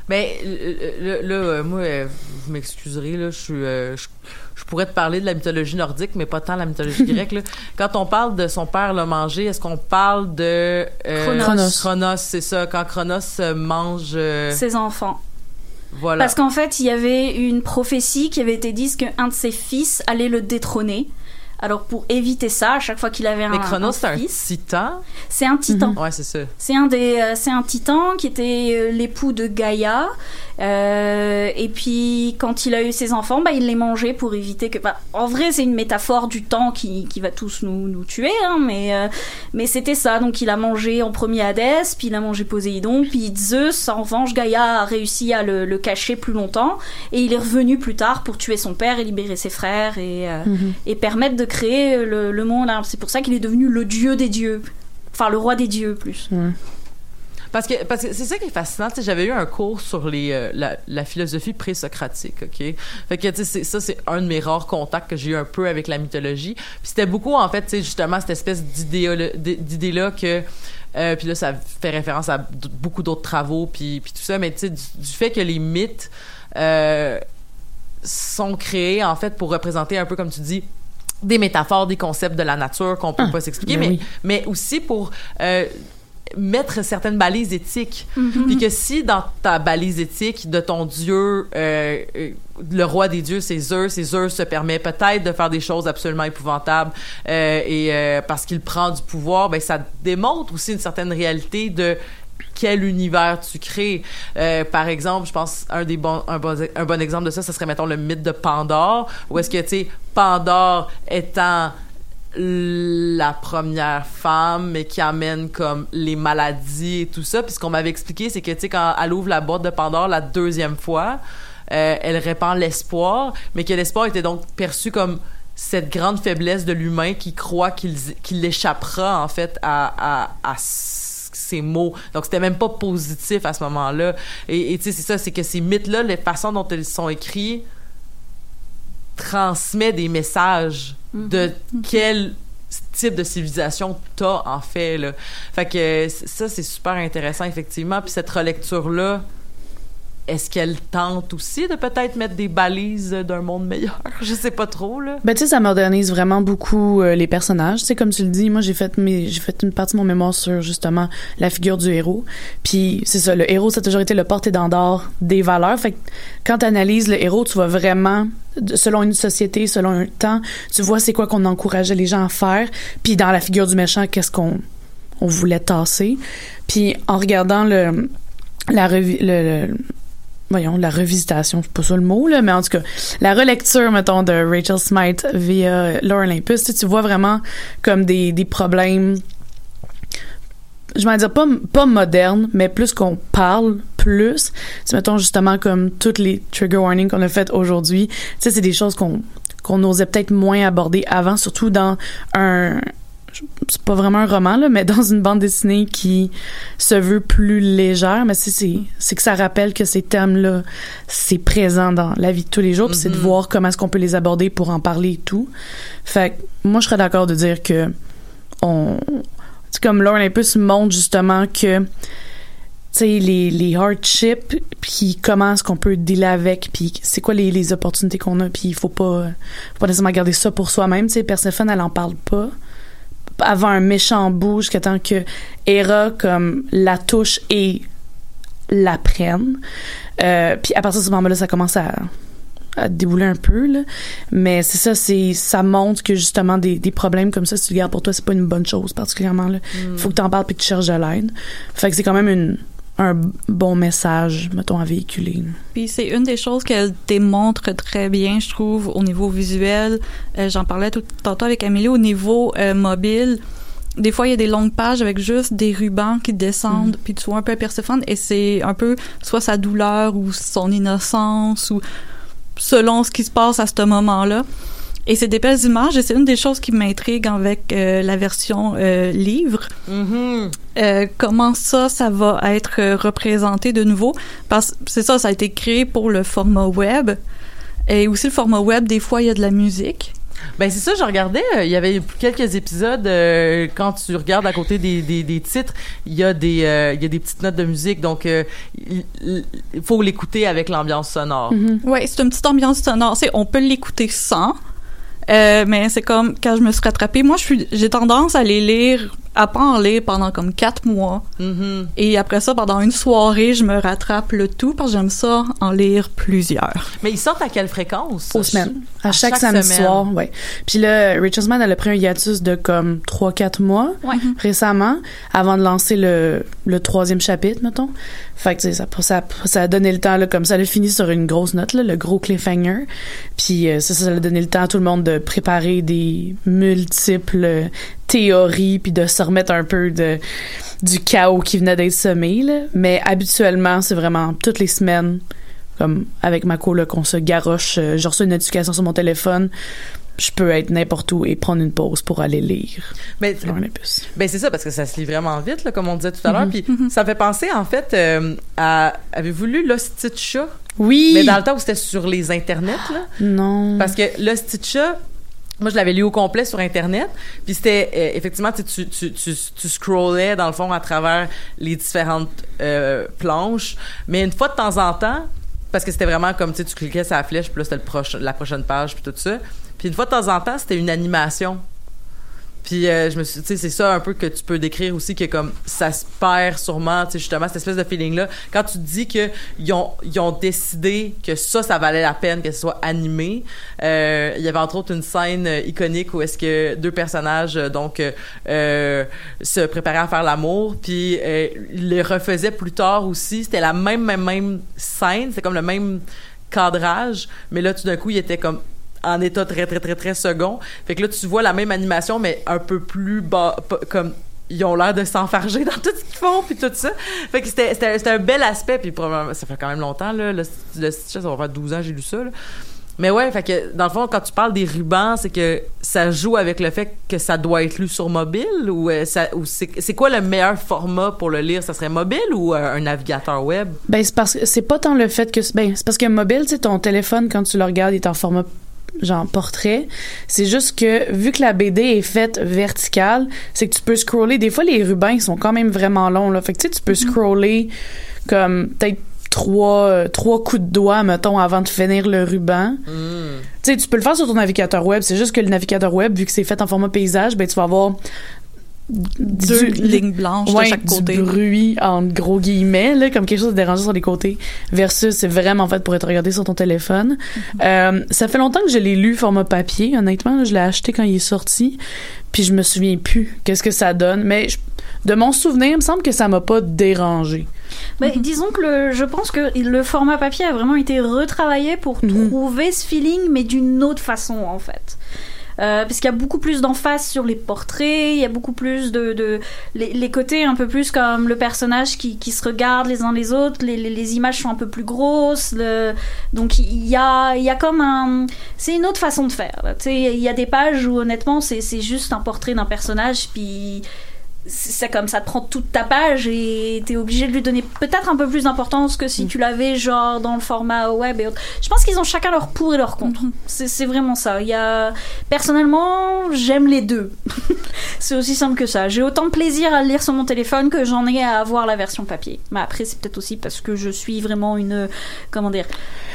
Speaker 4: Mais euh, là, là, euh, moi, euh, vous m'excuserez, là, je, suis, euh, je, je pourrais te parler de la mythologie nordique, mais pas tant la mythologie grecque. Là. Quand on parle de son père l'a mangé, est-ce qu'on parle de euh,
Speaker 6: Chronos.
Speaker 5: Chronos.
Speaker 4: C'est ça. Quand Chronos euh, mange, euh,
Speaker 6: Ses enfants.
Speaker 4: voilà.
Speaker 6: Parce qu'en fait, il y avait une prophétie qui avait été dite qu'un de ses fils allait le détrôner. Alors pour éviter ça, à chaque fois qu'il avait
Speaker 4: mais
Speaker 6: un,
Speaker 4: Chronos,
Speaker 6: un
Speaker 4: c'est un titan.
Speaker 6: c'est un titan.
Speaker 4: Ouais, c'est ça.
Speaker 6: C'est un des, euh, c'est un titan qui était euh, l'époux de Gaïa. Euh, et puis quand il a eu ses enfants, bah il les mangeait pour éviter que. Bah, en vrai, c'est une métaphore du temps qui, qui va tous nous, nous tuer, hein, mais euh, mais c'était ça. Donc il a mangé en premier Hadès, puis il a mangé Poséidon, puis Zeus. En revanche, Gaïa a réussi à le, le cacher plus longtemps, et il est revenu plus tard pour tuer son père et libérer ses frères et euh, et permettre de créer le, le monde. Alors, C'est pour ça qu'il est devenu le dieu des dieux. Enfin, le roi des dieux, plus.
Speaker 4: Parce que parce que c'est ça qui est fascinant. J'avais eu un cours sur les euh, la, la philosophie pré-socratique, ok? Fait que ça c'est un de mes rares contacts que j'ai eu un peu avec la mythologie. Puis c'était beaucoup en fait, justement cette espèce d'idée là que euh, puis là ça fait référence à beaucoup d'autres travaux puis puis tout ça, mais tu sais du, du fait que les mythes euh, sont créés en fait pour représenter un peu comme tu dis des métaphores, des concepts de la nature qu'on peut
Speaker 5: Ah,
Speaker 4: pas s'expliquer,
Speaker 5: ben
Speaker 4: mais
Speaker 5: oui.
Speaker 4: mais aussi pour euh, mettre certaines balises éthiques. Puis que si dans ta balise éthique de ton dieu, euh, euh, le roi des dieux, c'est Zeus, et Zeus se permet peut-être de faire des choses absolument épouvantables, euh, et euh, parce qu'il prend du pouvoir, ben ça démontre aussi une certaine réalité de quel univers tu crées. Euh, par exemple, je pense un des bons un bon, un bon exemple de ça, ce serait mettons le mythe de Pandore, où est-ce que tu sais Pandore étant la première femme, mais qui amène comme les maladies et tout ça. Puis ce qu'on m'avait expliqué, c'est que tu sais quand elle ouvre la boîte de Pandore la deuxième fois, euh, elle répand l'espoir, mais que l'espoir était donc perçu comme cette grande faiblesse de l'humain qui croit qu'il qu'il échappera en fait à, à, à ces mots. Donc c'était même pas positif à ce moment-là. Et tu sais c'est ça, c'est que ces mythes-là, les façons dont ils sont écrits transmet des messages de quel type de civilisation t'as en fait là. Fait que ça c'est super intéressant effectivement. Puis cette relecture là, est-ce qu'elle tente aussi de peut-être mettre des balises d'un monde meilleur? Je sais pas trop, là.
Speaker 5: Ben, tu sais, ça modernise vraiment beaucoup euh, les personnages. Tu sais, comme tu le dis, moi, j'ai fait fait une partie de mon mémoire sur, justement, la figure du héros. Puis, c'est ça, le héros, ça a toujours été le porte-étendard des valeurs. Fait que, quand tu analyses le héros, tu vois vraiment, selon une société, selon un temps, tu vois c'est quoi qu'on encourageait les gens à faire. Puis, dans la figure du méchant, qu'est-ce qu'on on voulait tasser. Puis, en regardant le, la le- le voyons, la revisitation, c'est pas ça le mot, là, mais en tout cas, la relecture, mettons, de Rachel Smythe via Laura Olympus, tu, vois vraiment comme des, des problèmes, je vais dire pas, pas modernes, mais plus qu'on parle plus. Tu mettons, justement, comme toutes les trigger warnings qu'on a faites aujourd'hui, tu sais, c'est des choses qu'on qu'on osait peut-être moins aborder avant, surtout dans un c'est pas vraiment un roman là, mais dans une bande dessinée qui se veut plus légère, mais c'est c'est que ça rappelle que ces thèmes là c'est présent dans la vie de tous les jours, c'est de voir comment est-ce qu'on peut les aborder pour en parler et tout. Fait que moi je serais d'accord de dire que on c'est comme Lauren Olympus montre justement que tu sais les les hardships puis comment est-ce qu'on peut dealer avec puis c'est quoi les, les opportunités qu'on a puis il faut pas faut pas nécessairement garder ça pour soi-même tu sais. Perséphone elle en parle pas avant un méchant bout jusqu'à temps que Hera comme la touche et la prenne. Euh, puis à partir de ce moment-là, ça commence à, à débouler un peu là. Mais c'est ça, c'est ça montre que justement des, des problèmes comme ça, si tu le gardes pour toi, c'est pas une bonne chose particulièrement là. Faut que t'en parles puis que tu cherches de l'aide. Fait que c'est quand même une un bon message, mettons, à véhiculer.
Speaker 7: Puis c'est une des choses qu'elle démontre très bien, je trouve, au niveau visuel. Euh, J'en parlais tout tantôt avec Amélie au niveau euh, mobile. Des fois, il y a des longues pages avec juste des rubans qui descendent, puis tu vois un peu Perséphone, et c'est un peu soit sa douleur ou son innocence ou selon ce qui se passe à ce moment-là. Et c'est des belles images, et c'est une des choses qui m'intrigue avec euh, la version euh, livre.
Speaker 4: Mhm.
Speaker 7: Euh, comment ça, ça va être représenté de nouveau? Parce que c'est ça, ça a été créé pour le format web. Et aussi le format web, des fois, il y a de la musique.
Speaker 4: Ben c'est ça, je regardais, euh, il y avait quelques épisodes euh, quand tu regardes à côté des, des, des titres, il y a des euh, il y a des petites notes de musique donc euh, il, il faut l'écouter avec l'ambiance sonore.
Speaker 7: Ouais, c'est une petite ambiance sonore. C'est, on peut l'écouter sans. Euh, mais c'est comme quand je me suis rattrapée, moi j'ai tendance à les lire à pas en lire pendant comme quatre mois
Speaker 4: Mhm.
Speaker 7: et après ça pendant une soirée je me rattrape le tout parce que j'aime ça en lire plusieurs.
Speaker 4: Mais ils sortent à quelle fréquence
Speaker 5: Aux semaines. À,
Speaker 4: À
Speaker 5: chaque,
Speaker 4: chaque
Speaker 5: samedi
Speaker 4: semaine.
Speaker 5: soir, ouais. Puis là, Smith, elle a pris un hiatus de comme 3-4 mois
Speaker 6: Ouais.
Speaker 5: récemment avant de lancer le, le troisième chapitre, mettons. Fait que ça, ça, ça a donné le temps, là, comme ça, elle a fini sur une grosse note, là, le gros cliffhanger. Puis euh, ça, ça a donné le temps à tout le monde de préparer des multiples euh, théories puis de se remettre un peu de du chaos qui venait d'être semé, là. Mais habituellement, c'est vraiment toutes les semaines, comme avec ma co, là, qu'on se garoche. euh, J'ai reçu une notification sur mon téléphone. Je peux être n'importe où et prendre une pause pour aller lire.
Speaker 4: Mais. Ben c'est ça parce que ça se lit vraiment vite là, comme on disait tout à l'heure puis ça me fait penser en fait euh, à avez-vous lu Lost Chat?
Speaker 5: Oui!
Speaker 4: mais dans le temps où c'était sur les internets là
Speaker 5: Non.
Speaker 4: parce que Lost Chat moi, je l'avais lu au complet sur Internet. Puis c'était, euh, effectivement, tu, tu, tu, tu, scrollais, dans le fond, à travers les différentes euh, planches. Mais une fois de temps en temps, parce que c'était vraiment comme, tu cliquais sur la flèche, puis là, c'était le proche, la prochaine page, puis tout ça. Puis une fois de temps en temps, c'était une animation. Puis euh, je me suis, tu sais, c'est ça un peu que tu peux décrire aussi que comme ça se perd sûrement, tu sais, justement cette espèce de feeling là. Quand tu dis que ils ont, ils ont décidé que ça, ça valait la peine que ce soit animé. Euh, il y avait entre autres une scène euh, iconique où est-ce que deux personnages euh, donc euh, euh, se préparaient à faire l'amour, puis ils les refaisaient plus tard aussi. C'était la même même même scène, c'est comme le même cadrage, mais là tout d'un coup il était comme en état très très très très second. Fait que là tu vois la même animation mais un peu plus bas comme ils ont l'air de s'enfarger dans tout ce qu'ils font puis tout ça. Fait que c'était c'était c'était un bel aspect puis probablement ça fait quand même longtemps là le, le ça va faire 12 ans j'ai lu ça là. Mais ouais, fait que dans le fond quand tu parles des rubans, c'est que ça joue avec le fait que ça doit être lu sur mobile ou euh, ça ou c'est c'est quoi le meilleur format pour le lire, ça serait mobile ou euh, un navigateur web?
Speaker 5: Ben, c'est parce que c'est pas tant le fait que. Ben, c'est parce que mobile, tu ton téléphone, quand tu le regardes, il est en format genre portrait. C'est juste que vu que la BD est faite verticale, c'est que tu peux scroller. Des fois, les rubans ils sont quand même vraiment longs. Là. Fait que tu sais, tu peux scroller comme peut-être trois euh, trois coups de doigt mettons avant de finir le ruban. Tu sais, tu peux le faire sur ton navigateur web. C'est juste que le navigateur web, vu que c'est fait en format paysage, ben tu vas avoir
Speaker 7: Deux
Speaker 5: du-
Speaker 7: lignes blanches
Speaker 5: ouais,
Speaker 7: de chaque côté.
Speaker 5: du bruit en gros guillemets là, comme quelque chose de dérangeant sur les côtés versus c'est vraiment fait pour être regardé sur ton téléphone
Speaker 7: Mm-hmm.
Speaker 5: Euh, ça fait longtemps que je l'ai lu format papier honnêtement là, je l'ai acheté quand il est sorti puis je me souviens plus qu'est-ce que ça donne mais je- de mon souvenir il me semble que ça m'a pas dérangé
Speaker 6: Bah, Disons que le, je pense que le format papier a vraiment été retravaillé pour
Speaker 5: Mhm.
Speaker 6: trouver ce feeling, mais d'une autre façon en fait. Euh, parce qu'il y a beaucoup plus d'emphase sur les portraits, il y a beaucoup plus de, de les, les côtés un peu plus comme le personnage qui, qui se regarde les uns les autres, les, les, les images sont un peu plus grosses, le, donc il y a, il y a comme un, c'est une autre façon de faire. il y a des pages où honnêtement c'est juste un portrait d'un personnage puis c'est comme ça te prend toute ta page et t'es obligé de lui donner peut-être un peu plus d'importance que si tu l'avais genre dans le format web et autres. Je pense qu'ils ont chacun leur pour et leur contre. C'est c'est vraiment ça. Il y a personnellement j'aime les deux. c'est aussi simple que ça. J'ai autant de plaisir à le lire sur mon téléphone que j'en ai à avoir la version papier. Mais après c'est peut-être aussi parce que je suis vraiment une comment dire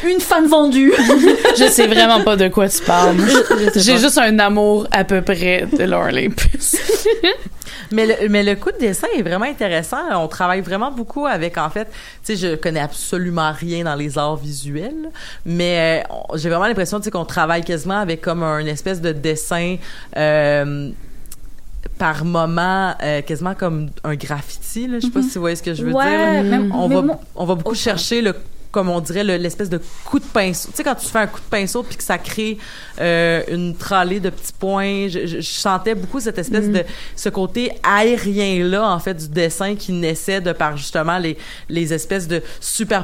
Speaker 6: une fan vendue.
Speaker 5: je sais vraiment pas de quoi tu parles j'ai juste un amour à peu près de Laura
Speaker 4: Mais le, mais le coup de dessin est vraiment intéressant. On travaille vraiment beaucoup avec, en fait, tu sais, je connais absolument rien dans les arts visuels, mais euh, j'ai vraiment l'impression, tu sais, qu'on travaille quasiment avec comme un espèce de dessin euh, par moment, euh, quasiment comme un graffiti. Là. Je sais pas si vous voyez ce que je veux
Speaker 6: Ouais,
Speaker 4: dire.
Speaker 6: même-
Speaker 4: On va,
Speaker 6: moi-
Speaker 4: on va beaucoup
Speaker 6: Oh,
Speaker 4: chercher le comme on dirait le- l'espèce de coup de pinceau. Tu sais quand tu fais un coup de pinceau puis que ça crée euh, une tralée de petits points, je, je- je sentais beaucoup cette espèce de ce côté aérien là en fait du dessin qui naissait de par justement les les espèces de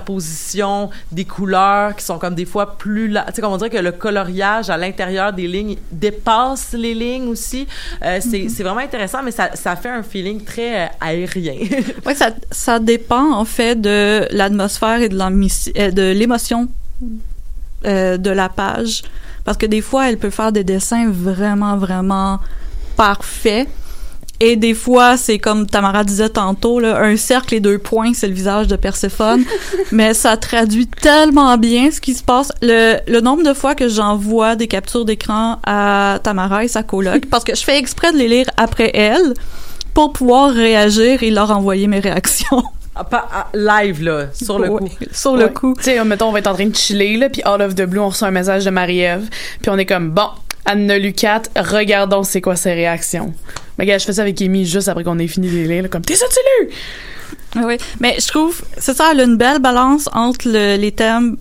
Speaker 4: superpositions des couleurs qui sont comme des fois plus tu sais comme on dirait que le coloriage à l'intérieur des lignes dépasse les lignes aussi. Euh, c'est c'est vraiment intéressant mais ça ça fait un feeling très euh, aérien.
Speaker 7: Ouais, ça, ça dépend en fait de l'atmosphère et de euh, de l'émotion euh, de la page, parce que des fois elle peut faire des dessins vraiment vraiment parfaits. Et des fois, c'est comme Tamara disait tantôt, là, un cercle et deux points, c'est le visage de Perséphone. mais ça traduit tellement bien ce qui se passe. Le, le nombre de fois que j'envoie des captures d'écran à Tamara et sa coloc, parce que je fais exprès de les lire après elle, pour pouvoir réagir et leur envoyer mes réactions.
Speaker 4: Ah, pas- ah, live là sur le
Speaker 7: Ouais,
Speaker 4: coup.
Speaker 7: Sur le
Speaker 5: Ouais.
Speaker 7: coup.
Speaker 5: Tu sais, mettons, on va être en train de chiller, là, puis out of the blue, on reçoit un message de Marie-Ève, puis on est comme, bon, Anne Lucat, regardons c'est quoi ses réactions. Mais gars, je fais ça avec Amy juste après qu'on ait fini de les lire, là, comme, t'es ça, tu lu?
Speaker 7: Ah Oui, mais je trouve, c'est ça, elle a une belle balance entre le- les thèmes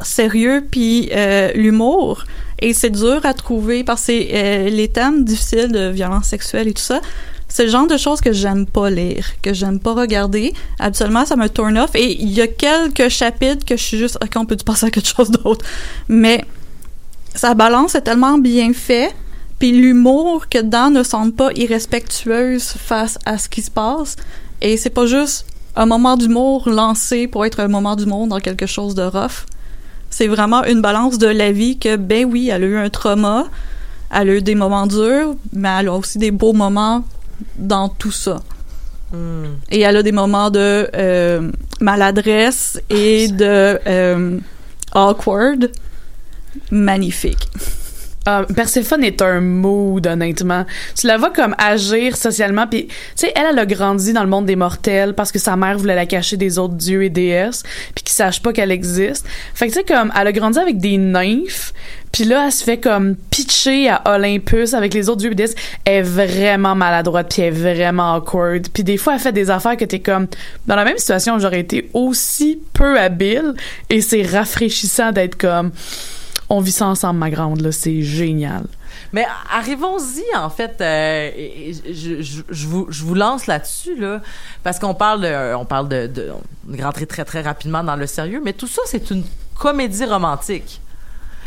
Speaker 7: sérieux puis euh, l'humour. Et c'est dur à trouver parce que euh, les thèmes difficiles de violence sexuelle et tout ça. C'est le genre de choses que j'aime pas lire, que j'aime pas regarder. Absolument, ça me turn off. Et il y a quelques chapitres que je suis juste, ok, on peut passer à quelque chose d'autre? Mais sa balance est tellement bien fait, puis l'humour que dedans ne semble pas irrespectueuse face à ce qui se passe. Et c'est pas juste un moment d'humour lancé pour être un moment d'humour dans quelque chose de rough. C'est vraiment une balance de la vie que, ben oui, elle a eu un trauma, elle a eu des moments durs, mais elle a aussi des beaux moments dans tout ça.
Speaker 4: Hmm.
Speaker 7: Et elle a des moments de euh, maladresse et de euh, awkward. Magnifique.
Speaker 5: Euh, Perséphone est un mood, honnêtement. Tu la vois comme agir socialement, puis tu sais, elle, elle a grandi dans le monde des mortels parce que sa mère voulait la cacher des autres dieux et déesses, puis qu'ils sachent pas qu'elle existe. Fait que tu sais, comme, elle a grandi avec des nymphes, puis là, elle se fait comme pitcher à Olympus avec les autres dieux et déesses. Elle est vraiment maladroite, puis elle est vraiment awkward. Puis des fois, elle fait des affaires que t'es comme, dans la même situation, j'aurais été aussi peu habile, et c'est rafraîchissant d'être comme on vit ça ensemble, ma grande, c'est génial.
Speaker 4: Mais arrivons-y, en fait. euh, je, je- vous, je vous lance là-dessus, là, parce qu'on parle, de, on parle de, de, de rentrer très, très rapidement dans le sérieux, mais tout ça, c'est une comédie romantique.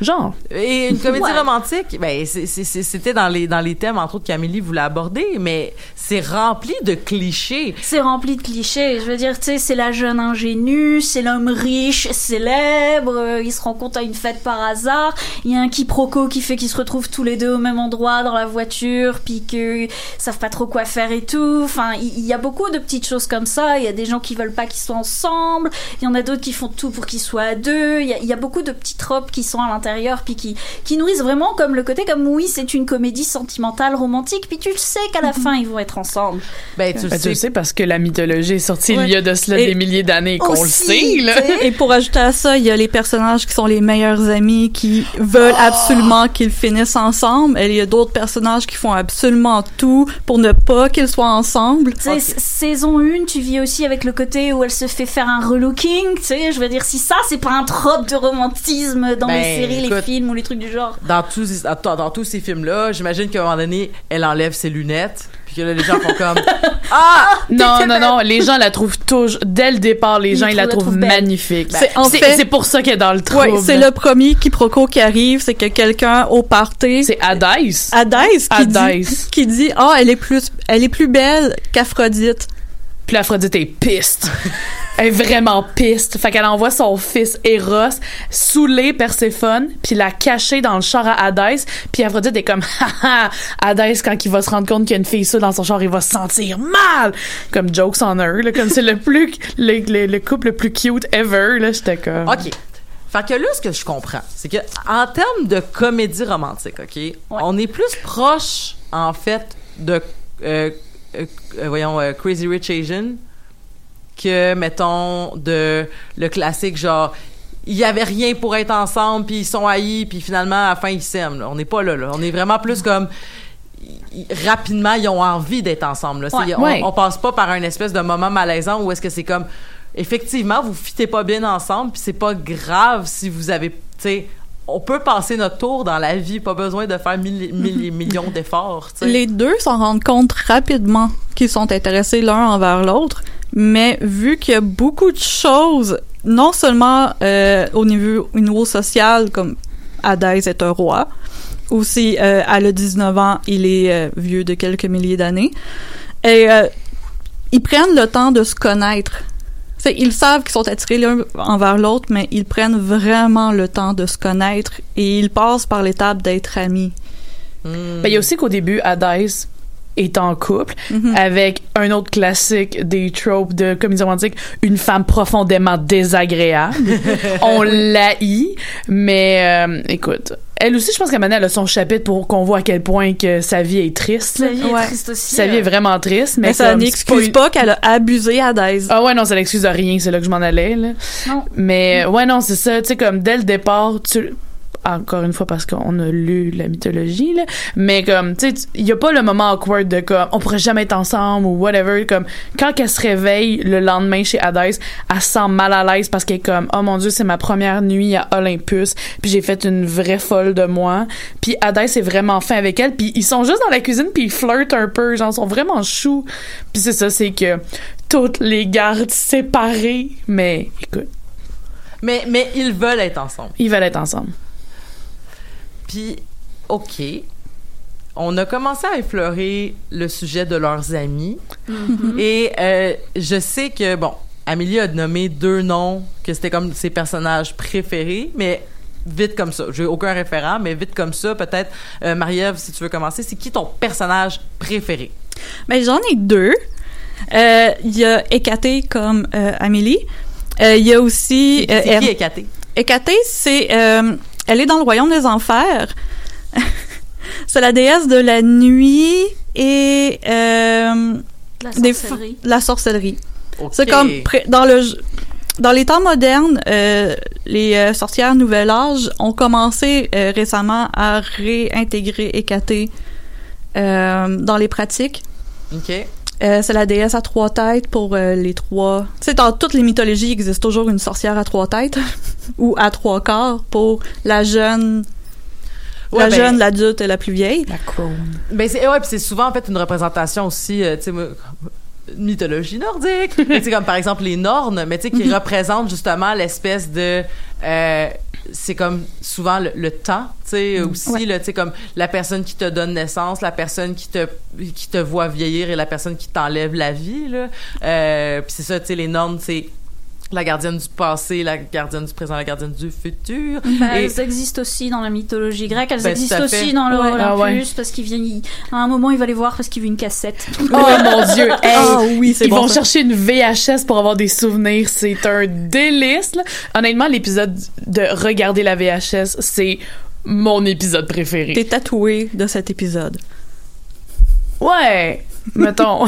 Speaker 5: Genre.
Speaker 4: Et une comédie
Speaker 6: Ouais.
Speaker 4: romantique, ben c'était dans les dans les thèmes entre autres qu'Amélie voulait aborder, mais c'est rempli de clichés.
Speaker 6: C'est rempli de clichés. Je veux dire, tu sais, c'est la jeune ingénue, c'est l'homme riche, célèbre, euh, ils se rencontrent à une fête par hasard. Il y a un quiproquo qui fait qu'ils se retrouvent tous les deux au même endroit dans la voiture, puis qu'ils savent pas trop quoi faire et tout. Enfin, il il y, a beaucoup de petites choses comme ça. Il y a des gens qui veulent pas qu'ils soient ensemble. Il y en a d'autres qui font tout pour qu'ils soient à deux. Il y a, il y a beaucoup de petits tropes qui sont à l'intérieur, puis qui, qui nourrissent vraiment comme le côté comme oui, c'est une comédie sentimentale, romantique, puis tu le sais qu'à la fin ils vont être ensemble.
Speaker 4: Ben tu le
Speaker 5: Ben, tu
Speaker 4: sais.
Speaker 5: le sais parce que la mythologie est sortie
Speaker 7: Ouais.
Speaker 5: il y a de cela
Speaker 7: Et
Speaker 5: des milliers d'années qu'on le sait, là.
Speaker 7: Et pour ajouter à ça, il y a les personnages qui sont les meilleurs amis, qui veulent absolument qu'ils finissent ensemble. Et il y a d'autres personnages qui font absolument tout pour ne pas qu'ils soient ensemble.
Speaker 6: Tu sais, s- saison 1, tu vis aussi avec le côté où elle se fait faire un relooking, tu sais, je veux dire, si ça, c'est pas un trope de romantisme dans
Speaker 4: Ben,
Speaker 6: les séries, les
Speaker 4: écoute.
Speaker 6: films ou les trucs du genre.
Speaker 4: dans tous ces- dans, dans tous ces films là, j'imagine qu'à un moment donné, elle enlève ses lunettes, puis que là les gens font comme ah
Speaker 5: Non, non, non, les gens la trouvent toujours, dès le départ, les gens, ils la
Speaker 6: trouvent- la
Speaker 5: trouvent
Speaker 6: trouvent belle.
Speaker 5: magnifique.
Speaker 7: C'est- en
Speaker 5: c'est
Speaker 7: fait-
Speaker 5: c'est pour ça qu'elle est dans le trouble.
Speaker 7: c'est le premier quiproquo qui arrive, c'est que quelqu'un au party,
Speaker 5: C'est Hadès.
Speaker 7: Hadès, qui dit, qui dit, ah, elle est plus, elle est plus belle qu'Aphrodite.
Speaker 5: Puis l'Aphrodite est piste. Elle est vraiment piste. Fait qu'elle envoie son fils Eros saouler Perséphone, puis la cacher dans le char à Hadès. Puis Aphrodite est comme, haha, Hadès, quand il va se rendre compte qu'il y a une fille seule dans son char, il va se sentir mal. Comme jokes on her, là, comme c'est le plus, le, le- le couple le plus cute ever, là, j'étais comme.
Speaker 4: OK. Fait que là, ce que je comprends, c'est que en termes de comédie romantique, OK, on est plus proche, en fait, de, euh, euh, euh, voyons, euh, Crazy Rich Asian que, mettons, de le classique genre, il y avait rien pour être ensemble, puis ils sont haïs, puis finalement, à la fin, ils s'aiment. là. On n'est pas là, là. On est vraiment plus comme... rapidement, ils ont envie d'être ensemble. Là.
Speaker 6: Ouais.
Speaker 4: on,
Speaker 5: Ouais.
Speaker 4: on passe pas par un espèce de moment malaisant où est-ce que c'est comme effectivement vous fitez pas bien ensemble puis c'est pas grave si vous avez tu sais on peut passer notre tour dans la vie pas besoin de faire mille, mille millions d'efforts.
Speaker 7: Les deux s'en rendent compte rapidement qu'ils sont intéressés l'un envers l'autre, mais vu qu'il y a beaucoup de choses, non seulement euh, au niveau, au niveau social, comme Hadès est un roi, aussi euh, elle a 19 ans, il est euh, vieux de quelques milliers d'années, et euh, ils prennent le temps de se connaître. Ils savent qu'ils sont attirés l'un envers l'autre, mais ils prennent vraiment le temps de se connaître et ils passent par l'étape d'être amis.
Speaker 5: Ben, il y a aussi qu'au début, Hadès est en couple
Speaker 7: Mhm.
Speaker 5: avec un autre classique des tropes de comédie romantique, une femme profondément désagréable. On l'haït, mais euh, écoute, elle aussi, je pense qu'à elle a son chapitre pour qu'on voit à quel point que sa vie est triste.
Speaker 6: Sa vie
Speaker 7: Ouais.
Speaker 6: est triste aussi.
Speaker 5: Sa vie est
Speaker 6: euh.
Speaker 5: vraiment triste, mais,
Speaker 7: Mais ça n'excuse pas qu'elle a abusé Hadès.
Speaker 5: Ah ouais, non, ça l'excuse de rien, c'est là que je m'en allais, là.
Speaker 6: Non.
Speaker 5: Mais, ouais, non, c'est ça, tu sais, comme dès le départ, tu. Encore une fois, parce qu'on a lu la mythologie, là. Mais comme, tu sais, il y a pas le moment awkward de comme, on pourrait jamais être ensemble ou whatever. Comme, quand elle se réveille le lendemain chez Hadès, elle se sent mal à l'aise parce qu'elle est comme, oh mon dieu, c'est ma première nuit à Olympus, puis j'ai fait une vraie folle de moi. Puis Hadès est vraiment fin avec elle, puis ils sont juste dans la cuisine, puis ils flirtent un peu, genre, ils sont vraiment choux. Puis c'est ça, c'est que toutes les gardes séparées, mais écoute,
Speaker 4: mais mais ils veulent être ensemble
Speaker 5: ils veulent être ensemble.
Speaker 4: Puis ok on a commencé à effleurer le sujet de leurs amis. Et euh, je sais que bon Amélie a nommé deux noms que c'était comme ses personnages préférés mais vite comme ça. J'ai aucun référent mais vite comme ça peut-être. Euh, Marie-Ève si tu veux commencer c'est qui ton personnage préféré?
Speaker 7: Mais j'en ai deux. Euh, Il y a Hécaté comme euh, Amélie. Il y a aussi...
Speaker 4: c'est qui
Speaker 7: c'est... elle est dans le royaume des enfers. c'est la déesse de la nuit et euh,
Speaker 6: La sorcellerie.
Speaker 7: la sorcellerie. C'est comme dans le j- dans les temps modernes, euh, les euh, sorcières Nouvel Âge ont commencé euh, récemment à réintégrer Hécaté euh, dans les pratiques.
Speaker 4: ok
Speaker 7: Euh, c'est la déesse à trois têtes pour euh, les trois. Tu sais, dans toutes les mythologies, il existe toujours une sorcière à trois têtes ou à trois corps pour la jeune,
Speaker 4: Ouais,
Speaker 7: la
Speaker 4: ben-
Speaker 7: jeune, l'adulte et la plus vieille.
Speaker 5: La crone.
Speaker 4: Ben c'est ouais, puis c'est souvent en fait une représentation aussi, euh, tu sais, mythologie nordique. c'est comme par exemple les Nornes, mais tu sais qui représentent justement l'espèce de euh, c'est comme souvent le, le temps, tu sais, aussi,
Speaker 7: Ouais.
Speaker 4: là, tu sais, comme la personne qui te donne naissance, la personne qui te, qui te voit vieillir et la personne qui t'enlève la vie, là. Euh, puis c'est ça, tu sais, les normes, c'est la gardienne du passé, la gardienne du présent, la gardienne du futur. Et-
Speaker 6: Elles existent aussi dans la mythologie grecque, elles
Speaker 4: Ben,
Speaker 6: existent aussi dans le
Speaker 5: Ouais. Ah
Speaker 6: Olympus
Speaker 5: ouais.
Speaker 6: parce qu'il vient, il- à un moment il va les voir parce qu'il veut une cassette.
Speaker 5: Oh mon dieu! Hey,
Speaker 7: Ah oui, c'est
Speaker 5: Ils
Speaker 7: bon,
Speaker 5: vont
Speaker 7: ça.
Speaker 5: chercher une VHS pour avoir des souvenirs. C'est un délice. là. Honnêtement, l'épisode de Regarder la VHS, c'est mon épisode préféré.
Speaker 7: T'es tatoué de cet épisode.
Speaker 5: Ouais, mettons.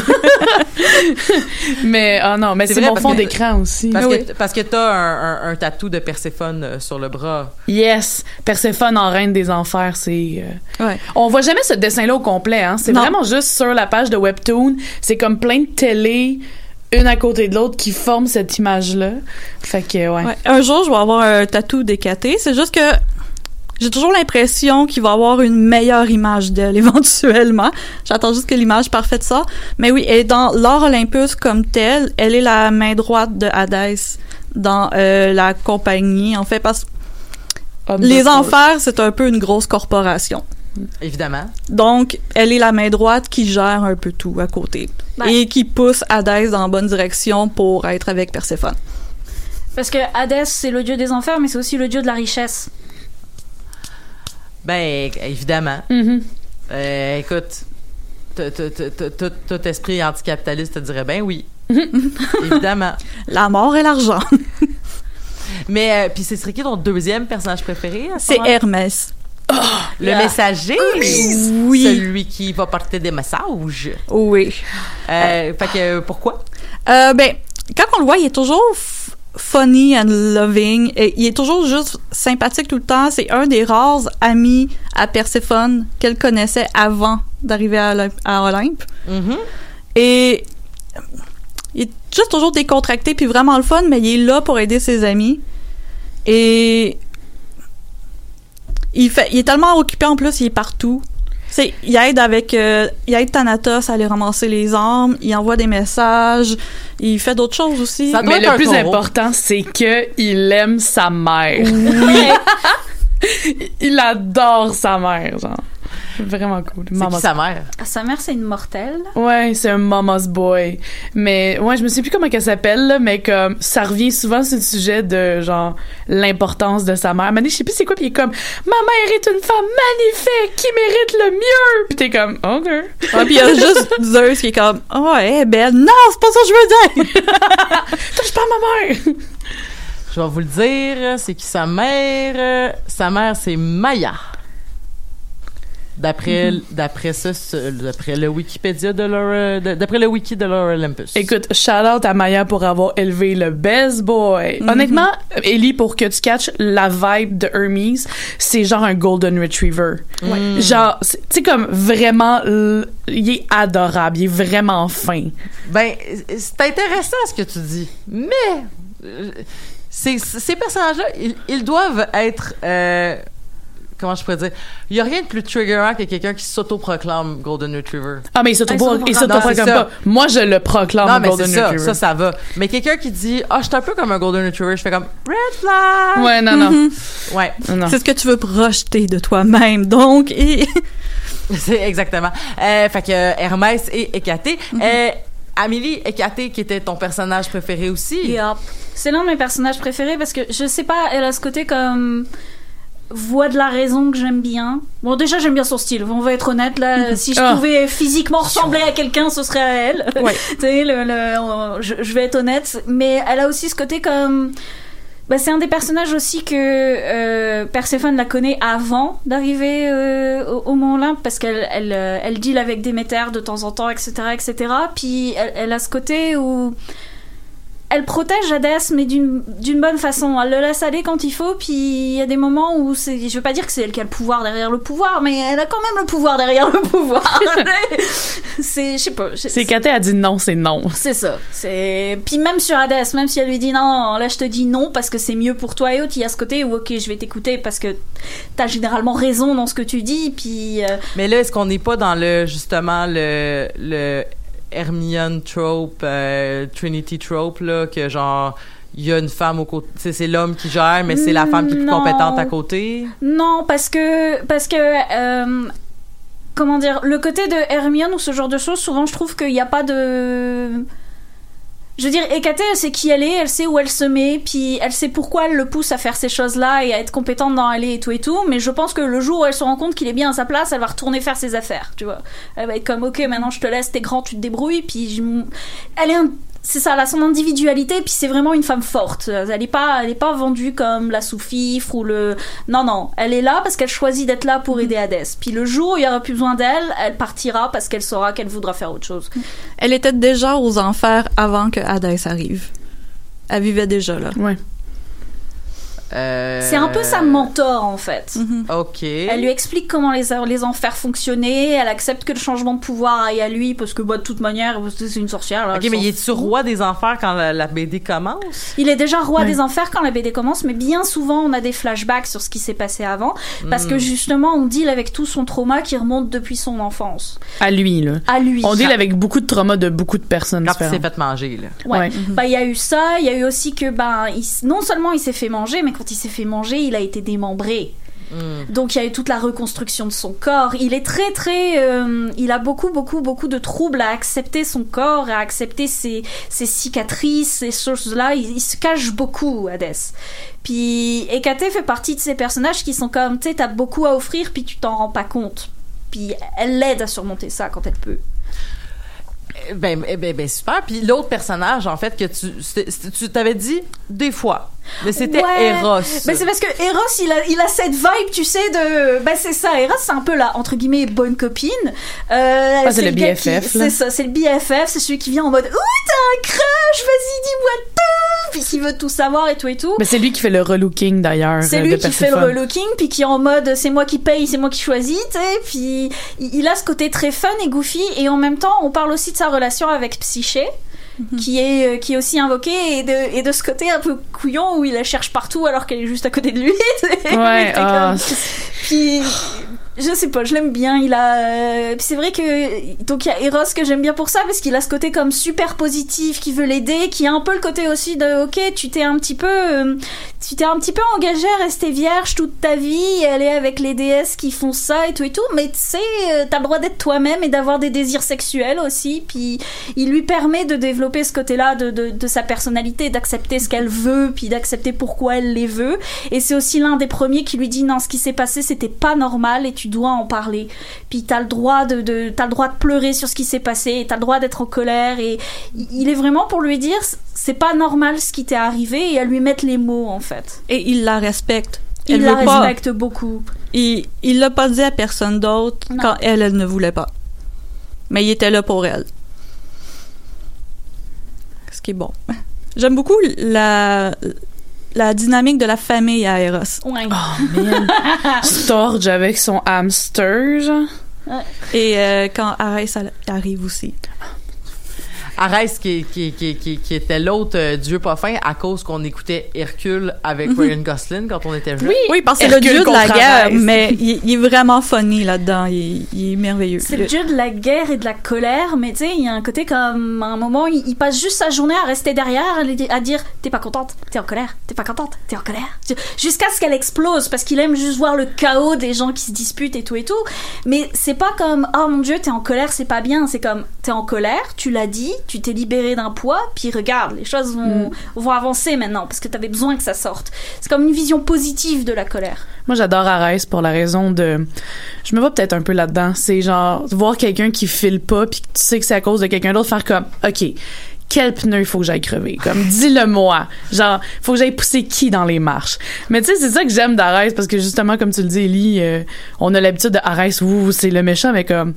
Speaker 5: mais oh non, mais
Speaker 4: C'est
Speaker 5: mon fond d'écran aussi.
Speaker 4: Parce,
Speaker 7: Ah oui.
Speaker 4: que, parce que t'as un, un, un tatou de Perséphone euh, sur le bras.
Speaker 5: Yes, Perséphone en reine des enfers, c'est. euh,
Speaker 7: Ouais.
Speaker 5: On voit jamais ce dessin-là au complet. Hein. C'est vraiment juste sur la page de Webtoon. C'est comme plein de télé, une à côté de l'autre, qui forment cette image-là. Fait que ouais.
Speaker 7: Ouais. Un jour, je vais avoir un tatou décaté. C'est juste que j'ai toujours l'impression qu'il va avoir une meilleure image d'elle éventuellement. J'attends juste que l'image parfaite sorte. Mais oui, elle est dans l'art Olympus comme telle. Elle est la main droite de Hadès dans euh, la compagnie. En fait, parce que les enfers, c'est un peu une grosse corporation.
Speaker 4: Évidemment.
Speaker 7: Donc, elle est la main droite qui gère un peu tout à côté.
Speaker 6: Ben-
Speaker 7: Et qui pousse Hadès dans la bonne direction pour être avec Perséphone.
Speaker 6: Parce que Hadès c'est le dieu des enfers, mais c'est aussi le dieu de la richesse.
Speaker 4: Ben, évidemment. Euh, écoute, tout esprit anticapitaliste te dirait ben oui. Évidemment.
Speaker 7: La mort et l'argent.
Speaker 4: Mais, euh, puis ce serait qui ton deuxième personnage préféré?
Speaker 7: C'est? Hermès.
Speaker 4: Le messager?
Speaker 7: Oui.
Speaker 4: Celui qui va porter des messages.
Speaker 7: Oui.
Speaker 4: Euh, fait que, pourquoi?
Speaker 7: Euh, ben, quand on le voit, il est toujours funny and loving. Et il est toujours juste sympathique tout le temps. C'est un des rares amis à Perséphone qu'elle connaissait avant d'arriver à, Olymp- à Olympe.
Speaker 4: Mhm.
Speaker 7: Et il est juste toujours décontracté puis vraiment le fun, mais il est là pour aider ses amis. Et il fait, il est tellement occupé en plus, il est partout. C'est, il aide avec, euh, il aide Thanatos à aller ramasser les armes, il envoie des messages, il fait d'autres choses aussi.
Speaker 4: Ça doit
Speaker 5: Mais
Speaker 4: être
Speaker 5: le plus
Speaker 4: taureau.
Speaker 5: important, c'est que il aime sa mère. il adore sa mère, genre. Vraiment cool.
Speaker 4: C'est sa mère?
Speaker 6: Ah, Sa mère c'est une mortelle.
Speaker 5: Ouais, c'est un mama's boy. Mais ouais, je me sais plus comment qu'elle s'appelle, mais comme ça revient souvent sur le sujet de genre l'importance de sa mère. Mais je sais plus c'est quoi, puis il est comme ma mère est une femme magnifique qui mérite le mieux. Puis t'es comme ok.
Speaker 7: Ouais, puis il y a juste Zeus qui est comme, oh, elle est belle. Non, c'est pas ça que je veux dire.
Speaker 5: Touche pas à ma mère.
Speaker 4: Je vais vous le dire, c'est qui sa mère? Sa mère, c'est Maya. D'après, d'après ça, d'après le Wikipédia de leur, de- d'après le wiki de leur Olympus.
Speaker 5: Écoute, shout out à Maya pour avoir élevé le best boy.
Speaker 7: Mhm.
Speaker 5: Honnêtement, Ellie, pour que tu catches la vibe de Hermes, c'est genre un golden retriever.
Speaker 4: Mm.
Speaker 5: Genre, c'est- tu sais comme vraiment, il est adorable, il est vraiment fin.
Speaker 4: Ben, c'est intéressant ce que tu dis, mais euh, ces, ces personnages-là, ils, ils doivent être. euh, comment je pourrais dire Il y a rien de plus triggerant que quelqu'un qui s'autoproclame Golden Retriever.
Speaker 5: Ah, mais il s'auto-
Speaker 6: Ah, il
Speaker 5: il
Speaker 6: s'autoproclame.
Speaker 5: pas. Moi, je le proclame
Speaker 4: non, mais c'est
Speaker 5: golden
Speaker 4: ça,
Speaker 5: retriever.
Speaker 4: ça, ça va. Mais quelqu'un qui dit Ah, je suis un peu comme un Golden Retriever, je fais comme Red flag.
Speaker 5: Ouais, non, non.
Speaker 4: Ouais,
Speaker 5: non.
Speaker 7: C'est ce que tu veux projeter de toi-même. Donc, et,
Speaker 4: c'est exactement. Euh, fait que euh, Hermès et Hécaté. Euh, Amélie Hécaté, qui était ton personnage préféré aussi.
Speaker 6: C'est l'un de mes personnages préférés parce que je sais pas, elle a ce côté comme voix de la raison que j'aime bien. Bon, déjà j'aime bien son style. On va être honnête là. Si je
Speaker 5: Ah.
Speaker 6: pouvais physiquement ressembler à quelqu'un, ce serait à elle.
Speaker 7: Ouais.
Speaker 6: tu sais, le, le- je, je vais être honnête. Mais elle a aussi ce côté comme. Bah, c'est un des personnages aussi que euh, Perséphone la connaît avant d'arriver euh, au, au Mont Olympe parce qu'elle elle, euh, elle deal avec Déméter de temps en temps, etc., etc. Puis elle, elle a ce côté où elle protège Hadès, mais d'une d'une bonne façon. Elle le laisse aller quand il faut, puis il y a des moments où c'est. Je veux pas dire que c'est elle qui a le pouvoir derrière le pouvoir, mais elle a quand même le pouvoir derrière le pouvoir. c'est. Je sais pas.
Speaker 5: C'est Katé a dit non, c'est non.
Speaker 6: c'est ça. C'est puis même sur Hadès, même si elle lui dit non, là je te dis non parce que c'est mieux pour toi et autres, il y a ce côté où ok je vais t'écouter parce que t'as généralement raison dans ce que tu dis. Puis euh,
Speaker 4: Mais là, est-ce qu'on n'est pas dans le justement le le Hermione trope, euh, Trinity trope là, que genre il y a une femme au côté, c'est l'homme qui gère, mais c'est la femme qui est plus
Speaker 6: Non.
Speaker 4: compétente à côté.
Speaker 6: Non, parce que parce que euh, comment dire, le côté de Hermione ou ce genre de choses, souvent je trouve qu'il n'y a pas de je veux dire, Hécaté, elle sait qui elle est, elle sait où elle se met, puis elle sait pourquoi elle le pousse à faire ces choses-là et à être compétente dans aller et tout et tout. Mais je pense que le jour où elle se rend compte qu'il est bien à sa place, elle va retourner faire ses affaires, tu vois. Elle va être comme, ok, maintenant je te laisse, t'es grand, tu te débrouilles, puis je elle est un- c'est ça, elle a son individualité, puis c'est vraiment une femme forte. Elle est pas, elle est pas vendue comme la sous-fifre ou le. Non, non, elle est là parce qu'elle choisit d'être là pour aider Hadès. Puis le jour où il y aura plus besoin d'elle, elle partira parce qu'elle saura qu'elle voudra faire autre chose.
Speaker 7: Elle était déjà aux enfers avant que Hadès arrive. Elle vivait déjà là.
Speaker 5: Ouais.
Speaker 4: Euh,
Speaker 6: C'est un peu sa mentor en fait.
Speaker 4: Ok.
Speaker 6: Elle lui explique comment les, les enfers fonctionnaient, elle accepte que le changement de pouvoir aille à lui parce que bah, de toute manière c'est une sorcière. là,
Speaker 4: Ok, mais il est-tu roi des enfers quand la, la BD commence?
Speaker 6: Il est déjà roi des enfers quand la BD commence, mais bien souvent on a des flashbacks sur ce qui s'est passé avant, parce
Speaker 4: Hmm.
Speaker 6: que justement on deal avec tout son trauma qui remonte depuis son enfance.
Speaker 5: À lui, là.
Speaker 6: À lui.
Speaker 5: On deal avec beaucoup de traumas de beaucoup de personnes
Speaker 4: Quand il s'est fait manger, là.
Speaker 6: Ouais.
Speaker 5: Ouais.
Speaker 6: Bah il y a eu ça, il y a eu aussi que ben il non seulement il s'est fait manger, mais quand il s'est fait manger, il a été démembré.
Speaker 4: Hmm.
Speaker 6: Donc il y a eu toute la reconstruction de son corps. Il est très très, euh, il a beaucoup beaucoup beaucoup de troubles à accepter son corps, à accepter ses, ses cicatrices, ces choses-là. Il, il se cache beaucoup, Hadès. Puis Hécaté fait partie de ces personnages qui sont comme, tu sais, t'as beaucoup à offrir, puis tu t'en rends pas compte. Puis elle l'aide à surmonter ça quand elle peut.
Speaker 4: Eh Ben, eh ben, ben, super. Puis l'autre personnage, en fait, que tu, tu t'avais dit des fois. Mais c'était
Speaker 6: Ouais.
Speaker 4: Eros.
Speaker 6: Mais c'est parce que Eros, il a, il a cette vibe, tu sais, de. Bah, c'est ça, Eros, c'est un peu la, entre guillemets, bonne copine. Euh,
Speaker 5: Ah, c'est le BFF.
Speaker 6: C'est ça, c'est le BFF, c'est celui qui vient en mode Ouh, t'as un crush, vas-y, dis-moi tout Puis qui veut tout savoir et tout et tout.
Speaker 5: Mais c'est lui qui fait le relooking d'ailleurs.
Speaker 6: C'est
Speaker 5: euh,
Speaker 6: lui
Speaker 5: de
Speaker 6: qui fait le relooking, puis qui est en mode c'est moi qui paye, c'est moi qui choisis, tu sais. Puis il a ce côté très fun et goofy, et en même temps, on parle aussi de sa relation avec Psyché. Qui est, euh, qui est aussi invoqué et de, et de ce côté un peu couillon où il la cherche partout alors qu'elle est juste à côté de lui.
Speaker 5: Ouais,
Speaker 6: Puis je sais pas, je l'aime bien. Il a. euh, c'est vrai que donc il y a Eros que j'aime bien pour ça parce qu'il a ce côté comme super positif, qui veut l'aider, qui a un peu le côté aussi de ok, tu t'es un petit peu, euh, tu t'es un petit peu engagé à rester vierge toute ta vie, aller avec les déesses qui font ça et tout et tout, mais tu sais, euh, t'as le droit d'être toi-même et d'avoir des désirs sexuels aussi. Puis il lui permet de développer ce côté-là de, de, de sa personnalité, d'accepter ce qu'elle veut, puis d'accepter pourquoi elle les veut. Et c'est aussi l'un des premiers qui lui dit non, ce qui s'est passé, c'était pas normal et tu dois en parler. Puis t'as le droit de, de t'as le droit de pleurer sur ce qui s'est passé, t'as le droit d'être en colère. Et il est vraiment pour lui dire c'est pas normal ce qui t'est arrivé et à lui mettre les mots en fait.
Speaker 7: Et il la respecte.
Speaker 6: Il
Speaker 7: Elle
Speaker 6: la
Speaker 7: pas-
Speaker 6: respecte beaucoup.
Speaker 7: Il, il l'a pas dit à personne d'autre quand elle, elle ne voulait pas. Mais il était là pour elle. Ce qui est bon. J'aime beaucoup la, la dynamique de la famille à Eros.
Speaker 6: Ouais.
Speaker 5: Oh man. Storge avec son hamster, genre.
Speaker 7: Et euh, quand elle- arrive aussi.
Speaker 4: Arès, qui, qui, qui, qui, qui était l'autre euh, dieu pas fin à cause qu'on écoutait Hercule avec Ryan Gosling quand on était jeune.
Speaker 7: Oui, parce que c'est le dieu de la guerre,
Speaker 5: Arès.
Speaker 7: mais il, il est vraiment funny là-dedans. Il, il est merveilleux.
Speaker 6: C'est le dieu de la guerre et de la colère, mais tu sais, il y a un côté comme, à un moment, il, il passe juste sa journée à rester derrière, à, dire, t'es pas contente, t'es en colère, t'es pas contente, t'es en colère. Jusqu'à ce qu'elle explose, parce qu'il aime juste voir le chaos des gens qui se disputent et tout et tout. Mais c'est pas comme, oh mon dieu, t'es en colère, c'est pas bien. C'est comme, t'es en colère, tu l'as dit, tu t'es libéré d'un poids, puis regarde, les choses vont, vont avancer maintenant, parce que t'avais besoin que ça sorte. C'est comme une vision positive de la colère.
Speaker 5: Moi, j'adore Arès pour la raison de. Je me vois peut-être un peu là-dedans. C'est genre voir quelqu'un qui file pas puis tu sais que c'est à cause de quelqu'un d'autre, faire comme, ok. Quel pneu faut que j'aille crever? Comme, dis-le moi. Genre, faut que j'aille pousser qui dans les marches? Mais tu sais, c'est ça que j'aime d'Arès parce que justement, comme tu le dis, Ellie, euh, on a l'habitude de Arès, ouh, c'est le méchant, mais comme,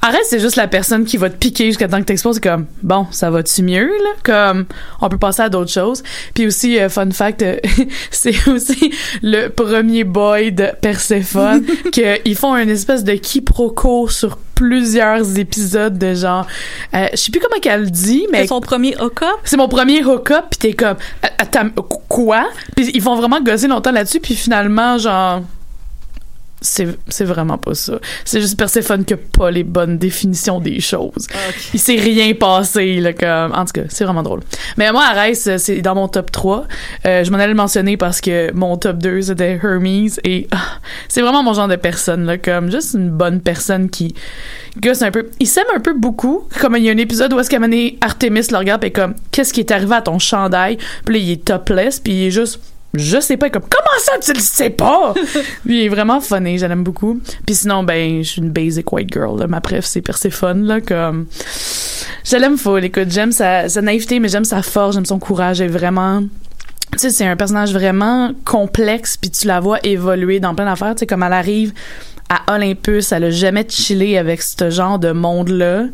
Speaker 5: Arès, c'est juste la personne qui va te piquer jusqu'à temps que t'exploses. C'est comme, bon, ça va-tu mieux, là? Comme, on peut passer à d'autres choses. Puis aussi, euh, fun fact, euh, c'est aussi le premier boy de Perséphone qu'ils font une espèce de quiproquo sur plusieurs épisodes de genre, euh, je sais plus comment qu'elle dit, mais
Speaker 7: C'est son premier hook-up?
Speaker 5: c'est mon premier hook-up pis t'es comme attends quoi? Puis ils vont vraiment gosser longtemps là-dessus puis finalement genre c'est c'est vraiment pas ça. C'est juste Perséphone qui a pas les bonnes définitions des choses. Il s'est rien passé là comme en tout cas, c'est vraiment drôle. Mais moi Arès c'est dans mon top 3. Euh, je m'en allais le mentionner parce que mon top 2 c'était Hermes et ah, c'est vraiment mon genre de personne là comme juste une bonne personne qui gosse un peu. Il s'aime un peu beaucoup. Comme il y a un épisode où est-ce qu'à Artemis le regarde et comme qu'est-ce qui est arrivé à ton chandail? Puis là, il est topless puis il est juste je sais pas comme comment ça tu le sais pas? Lui il est vraiment funny je l'aime beaucoup. Puis sinon ben je suis une basic white girl là. ma préf c'est Perséphone là comme je l'aime full. Écoute j'aime sa, sa naïveté mais j'aime sa force j'aime son courage. Elle est vraiment tu sais c'est un personnage vraiment complexe puis tu la vois évoluer dans plein d'affaires. Tu sais comme elle arrive à Olympus, elle a jamais chillé avec ce genre de monde-là.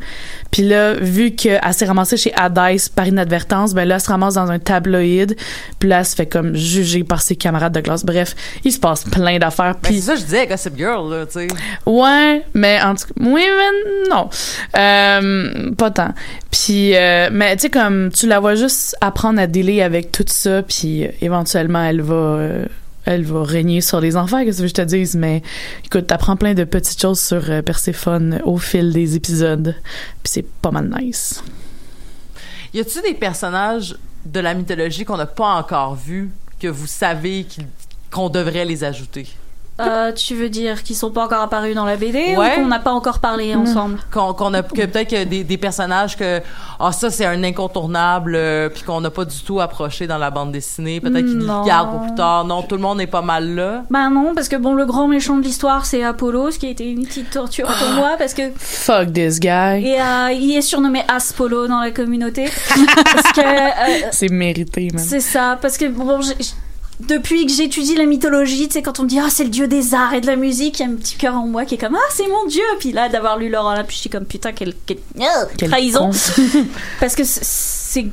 Speaker 5: Puis là, vu qu'elle s'est ramassée chez Hades par inadvertance, ben là, elle se ramasse dans un tabloïd. Puis là, elle se fait comme juger par ses camarades de classe. Bref, il se passe plein d'affaires.
Speaker 4: Ben,
Speaker 5: Puis
Speaker 4: c'est ça que je disais, Gossip Girl, là, tu sais.
Speaker 5: Ouais, mais en tout cas, oui, mais non. Euh, pas tant. Puis, euh, mais tu sais, comme tu la vois juste apprendre à dealer avec tout ça, puis euh, éventuellement, elle va. Elle va régner sur les enfants, qu'est-ce que je te dise, mais écoute, t'apprends plein de petites choses sur euh, Perséphone au fil des épisodes, puis c'est pas mal nice.
Speaker 4: Y a-tu des personnages de la mythologie qu'on n'a pas encore vus que vous savez qu'on devrait les ajouter?
Speaker 6: Euh, tu veux dire qu'ils sont pas encore apparus dans la BD
Speaker 4: Ouais.
Speaker 6: ou qu'on n'a pas encore parlé ensemble?
Speaker 4: Qu'on a que peut-être que des, des personnages que ah ça c'est un incontournable euh, puis qu'on n'a pas du tout approché dans la bande dessinée, peut-être qu'ils le gardent pour plus tard. Non, tout le monde est pas mal là.
Speaker 6: Bah non, parce que bon, le grand méchant de l'histoire, c'est Apollo, ce qui a été une petite torture pour moi, parce que
Speaker 5: Fuck this guy.
Speaker 6: et, euh, il est surnommé Aspolo dans la communauté. parce que euh,
Speaker 5: C'est mérité, même.
Speaker 6: c'est ça, parce que bon, j'ai- depuis que j'étudie la mythologie, tu sais, quand on me dit ah c'est le dieu des arts et de la musique, il y a un petit cœur en moi qui est comme ah c'est mon dieu, puis là d'avoir lu Laurent là, puis je suis comme putain quelle, quelle- Ah,
Speaker 5: Quel
Speaker 6: trahison, parce que c'est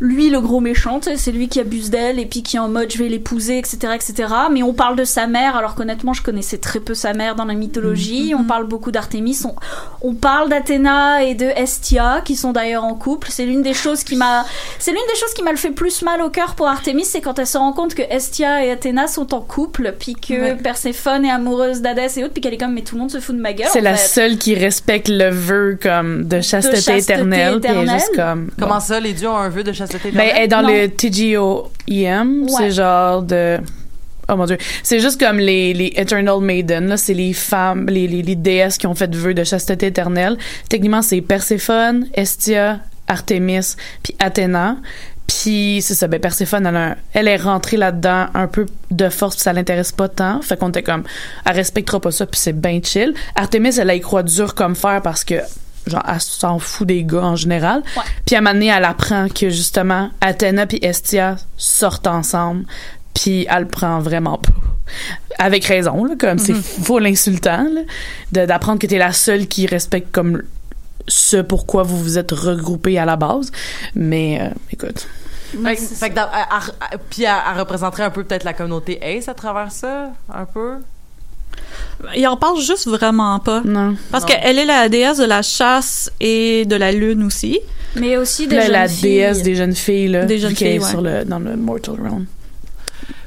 Speaker 6: lui le gros méchant, c'est lui qui abuse d'elle et puis qui est en mode je vais l'épouser, etc., etc. Mais on parle de sa mère, alors qu'honnêtement, je connaissais très peu sa mère dans la mythologie. On parle beaucoup d'Artémis. On, on parle d'Athéna et de Hestia, qui sont d'ailleurs en couple. C'est l'une des choses qui m'a, c'est l'une des choses qui m'a le fait plus mal au cœur pour Artémis, c'est quand elle se rend compte que Hestia et Athéna sont en couple, puis que
Speaker 4: Ouais.
Speaker 6: Perséphone est amoureuse d'Hadès et autres, puis qu'elle est comme mais tout le monde se fout de ma gueule.
Speaker 5: C'est la
Speaker 6: fait.
Speaker 5: seule qui respecte le vœu comme de chasteté,
Speaker 6: chasteté
Speaker 5: éternelle, puis elle est
Speaker 6: éternelle.
Speaker 5: juste comme
Speaker 4: Comment
Speaker 5: bon.
Speaker 4: ça, les dieux ont un vœu de chasteté
Speaker 5: Ben, elle est dans
Speaker 6: Non.
Speaker 5: le TGOEM,
Speaker 6: Ouais.
Speaker 5: c'est genre de Oh mon dieu, c'est juste comme les, les Eternal Maiden, là, c'est les femmes, les, les, les déesses qui ont fait vœu de chasteté éternelle. Techniquement, c'est Perséphone, Hestia, Artémis, puis Athéna. Puis c'est ça, ben Perséphone, elle, a un- elle est rentrée là-dedans un peu de force, puis ça l'intéresse pas tant. Fait qu'on était comme, elle respectera pas ça, puis c'est bien chill. Artémis, elle, elle y croit dur comme fer parce que genre elle s'en fout des gars en général.
Speaker 6: Ouais.
Speaker 5: Puis à un moment donné, elle apprend que justement Athéna puis Hestia sortent ensemble, puis elle le prend vraiment pas. Avec raison, là, comme c'est full insultant là, de- d'apprendre que t'es la seule qui respecte comme ce pourquoi vous vous êtes regroupés à la base. Mais euh, écoute,
Speaker 6: Mais
Speaker 4: Fait, que dans- elle- elle- puis elle représenterait un peu peut-être la communauté Ace à travers ça, un peu?
Speaker 7: Il en parle juste vraiment pas.
Speaker 5: non.
Speaker 7: Parce qu'elle est la déesse de la chasse et de la lune aussi.
Speaker 6: Mais aussi des
Speaker 5: Là,
Speaker 6: jeunes
Speaker 5: la
Speaker 6: filles.
Speaker 5: déesse des jeunes filles là,
Speaker 7: Des jeunes
Speaker 5: est
Speaker 7: filles, ouais.
Speaker 5: sur le dans le Mortal Realm.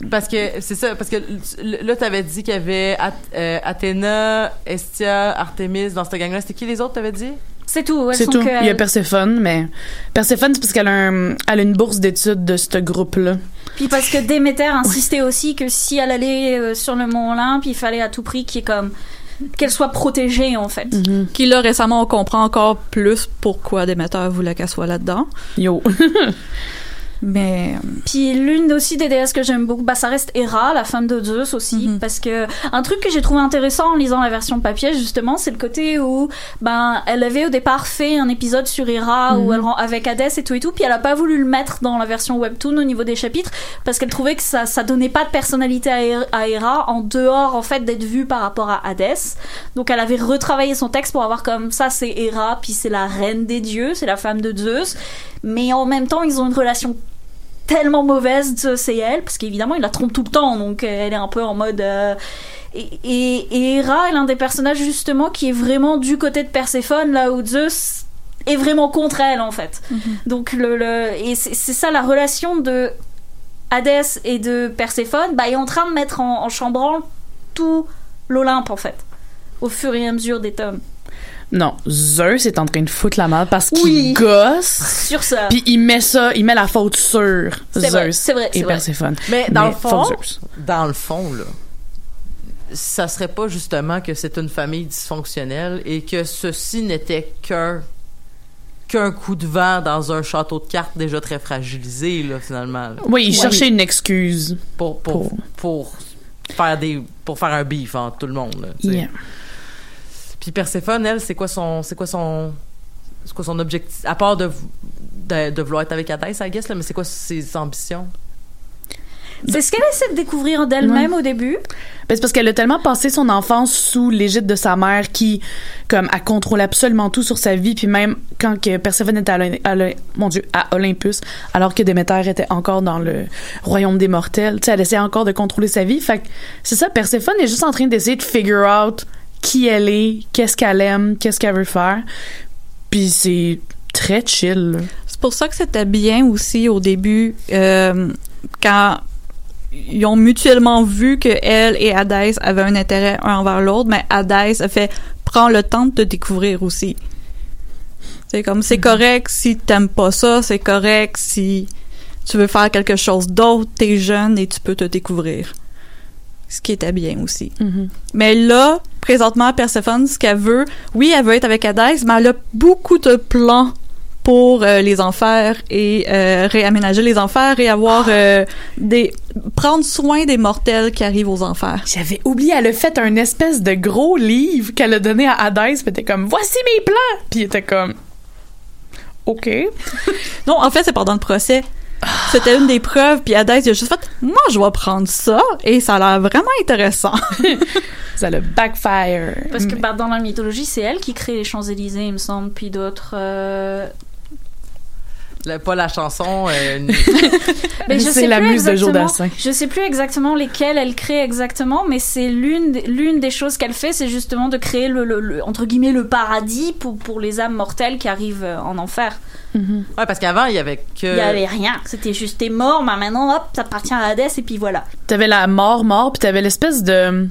Speaker 4: Parce que c'est ça, parce que là t'avais dit qu'il y avait Ath- euh, Athéna, Hestia, Artemis dans cette gang-là. C'était qui les autres t'avais dit?
Speaker 6: C'est tout.
Speaker 5: C'est tout.
Speaker 6: que
Speaker 5: Il y a. Perséphone, mais Perséphone, c'est parce qu'elle a, un- elle a une bourse d'études de ce groupe-là.
Speaker 6: Puis parce que Déméter insistait aussi que si elle allait euh, sur le mont Olympe, il fallait à tout prix qu'il y ait comme qu'elle soit protégée en fait.
Speaker 7: Qui là récemment on comprend encore plus pourquoi Déméter voulait qu'elle soit là-dedans.
Speaker 5: Yo.
Speaker 7: Mais
Speaker 6: Puis l'une aussi des déesses que j'aime beaucoup, bah ça reste Hera, la femme de Zeus aussi,
Speaker 7: Mhm.
Speaker 6: parce que un truc que j'ai trouvé intéressant en lisant la version papier justement, c'est le côté où ben elle avait au départ fait un épisode sur Hera où elle rend avec Hadès et tout et tout, puis elle a pas voulu le mettre dans la version webtoon au niveau des chapitres parce qu'elle trouvait que ça ça donnait pas de personnalité à Hera en dehors en fait d'être vue par rapport à Hadès. Donc elle avait retravaillé son texte pour avoir comme ça c'est Hera, puis c'est la reine des dieux, c'est la femme de Zeus, mais en même temps ils ont une relation tellement mauvaise Zeus et elle parce qu'évidemment il la trompe tout le temps donc euh, elle est un peu en mode euh, et, et, et Hera est l'un des personnages justement qui est vraiment du côté de Perséphone là où Zeus est vraiment contre elle en fait donc le, le et c'est c'est ça la relation de Hadès et de Perséphone bah, est en train de mettre en, en chambranle tout l'Olympe en fait, au fur et à mesure des tomes.
Speaker 5: Non, Zeus est en train de foutre la merde parce qu'il
Speaker 6: Oui.
Speaker 5: gosse.
Speaker 6: Sur ça.
Speaker 5: Puis il met ça, il met la faute sur
Speaker 6: C'est vrai,
Speaker 5: Zeus
Speaker 6: c'est vrai, c'est
Speaker 5: et
Speaker 6: vrai.
Speaker 5: Perséphone.
Speaker 4: Mais dans le fond, dans le fond, là, ça serait pas justement que c'est une famille dysfonctionnelle et que ceci n'était qu'un qu'un coup de vent dans un château de cartes déjà très fragilisé, là, finalement, là,
Speaker 5: Oui, il
Speaker 6: Ouais.
Speaker 5: cherchait une excuse.
Speaker 4: pour, pour, pour faire des pour faire un beef entre tout le monde. là. Puis Perséphone, elle, c'est quoi son c'est quoi son c'est quoi son objectif à part de de, de vouloir être avec Hadès, I guess là, mais c'est quoi ses ambitions?
Speaker 6: C'est ce qu'elle essaie de découvrir d'elle-même au début.
Speaker 5: Ben, c'est parce qu'elle a tellement passé son enfance sous l'égide de sa mère qui, comme, elle contrôle absolument tout sur sa vie. Puis même quand que Perséphone était à, à mon Dieu, à Olympus, alors que Déméter était encore dans le royaume des mortels, tu sais, elle essayait encore de contrôler sa vie. Fait que c'est ça, Perséphone est juste en train d'essayer de figure out qui elle est, qu'est-ce qu'elle aime, qu'est-ce qu'elle veut faire. Puis c'est très chill.
Speaker 7: C'est pour ça que c'était bien aussi au début, euh, quand ils ont mutuellement vu que elle et Hadès avaient un intérêt un envers l'autre, mais Hadès a fait prends le temps de te découvrir aussi. C'est comme c'est correct si t'aimes pas ça, c'est correct si tu veux faire quelque chose d'autre, t'es jeune et tu peux te découvrir. Ce qui était bien aussi. Mais là, présentement, Perséphone, ce qu'elle veut, oui, elle veut être avec Hadès, mais elle a beaucoup de plans pour euh, les enfers et euh, réaménager les enfers et avoir euh, des prendre soin des mortels qui arrivent aux enfers.
Speaker 5: J'avais oublié, elle a fait un espèce de gros livre qu'elle a donné à Hadès, puis elle était comme, voici mes plans! Puis il était comme, OK.
Speaker 7: Non, en fait, c'est pendant le procès. C'était une des preuves, puis Hadès il a juste fait moi je vais prendre ça et ça a l'air vraiment intéressant.
Speaker 5: Ça le backfire.
Speaker 6: Parce que bah, dans la mythologie, c'est elle qui crée les Champs-Élysées, il me semble, puis d'autres. euh,
Speaker 4: La- pas la chanson euh, ni-
Speaker 6: Mais je
Speaker 5: C'est
Speaker 6: sais
Speaker 5: la
Speaker 6: plus
Speaker 5: muse de Joe
Speaker 6: exactement-
Speaker 5: Dassin.
Speaker 6: Je sais plus exactement lesquelles elle crée exactement, mais c'est l'une l'une des choses qu'elle fait, c'est justement de créer le, le- le- entre guillemets le paradis pour pour les âmes mortelles qui arrivent euh, en enfer.
Speaker 4: Ouais, parce qu'avant, il y avait que.
Speaker 6: Il y avait rien, c'était juste t'es mort, mais maintenant hop, ça appartient à Hadès et puis voilà.
Speaker 5: T'avais la mort mort, puis t'avais l'espèce de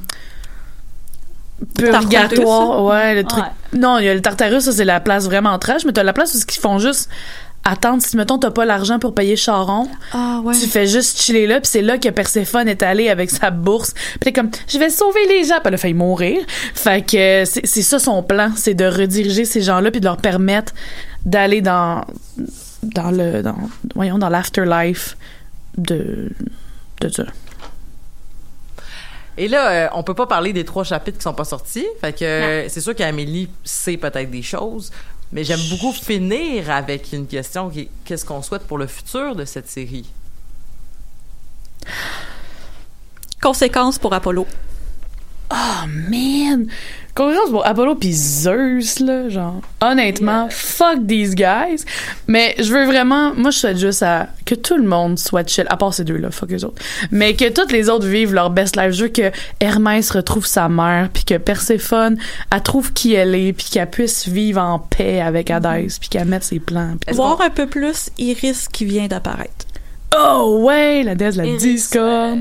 Speaker 7: Tartarus,
Speaker 5: purgatoire, ouais, le truc.
Speaker 6: Ouais.
Speaker 5: Non, il y a le Tartarus, ça c'est la place vraiment trash, mais t'as la place où ils font juste attendre si mettons t'as pas l'argent pour payer Charon,
Speaker 7: Ah ouais.
Speaker 5: tu fais juste chiller là, puis c'est là que Perséphone est allé avec sa bourse. Puis t'es comme je vais sauver les gens, puis elle a failli mourir. Fait que c'est ça son plan, c'est de rediriger ces gens-là puis de leur permettre d'aller dans dans le dans voyons dans l'afterlife de de ça.
Speaker 4: Et là, euh, on peut pas parler des trois chapitres qui sont pas sortis. Fait que euh, c'est sûr qu'Amélie sait peut-être des choses, mais j'aime beaucoup finir avec une question qui est qu'est-ce qu'on souhaite pour le futur de cette série?
Speaker 7: Conséquences pour Apollo.
Speaker 5: Oh man! Confiance pour Apollo pis Zeus, là, genre. Honnêtement, fuck these guys. Mais je veux vraiment, moi je souhaite juste à, que tout le monde soit chill, à part ces deux-là, fuck les autres. Mais que toutes les autres vivent leur best life. Je veux que Hermès retrouve sa mère, puis que Perséphone, elle trouve qui elle est, puis qu'elle puisse vivre en paix avec Hadès, puis qu'elle mette ses plans. puis-
Speaker 7: Voir un peu plus Iris qui vient d'apparaître?
Speaker 5: Oh ouais, la déesse de la
Speaker 6: Iris,
Speaker 5: discorde.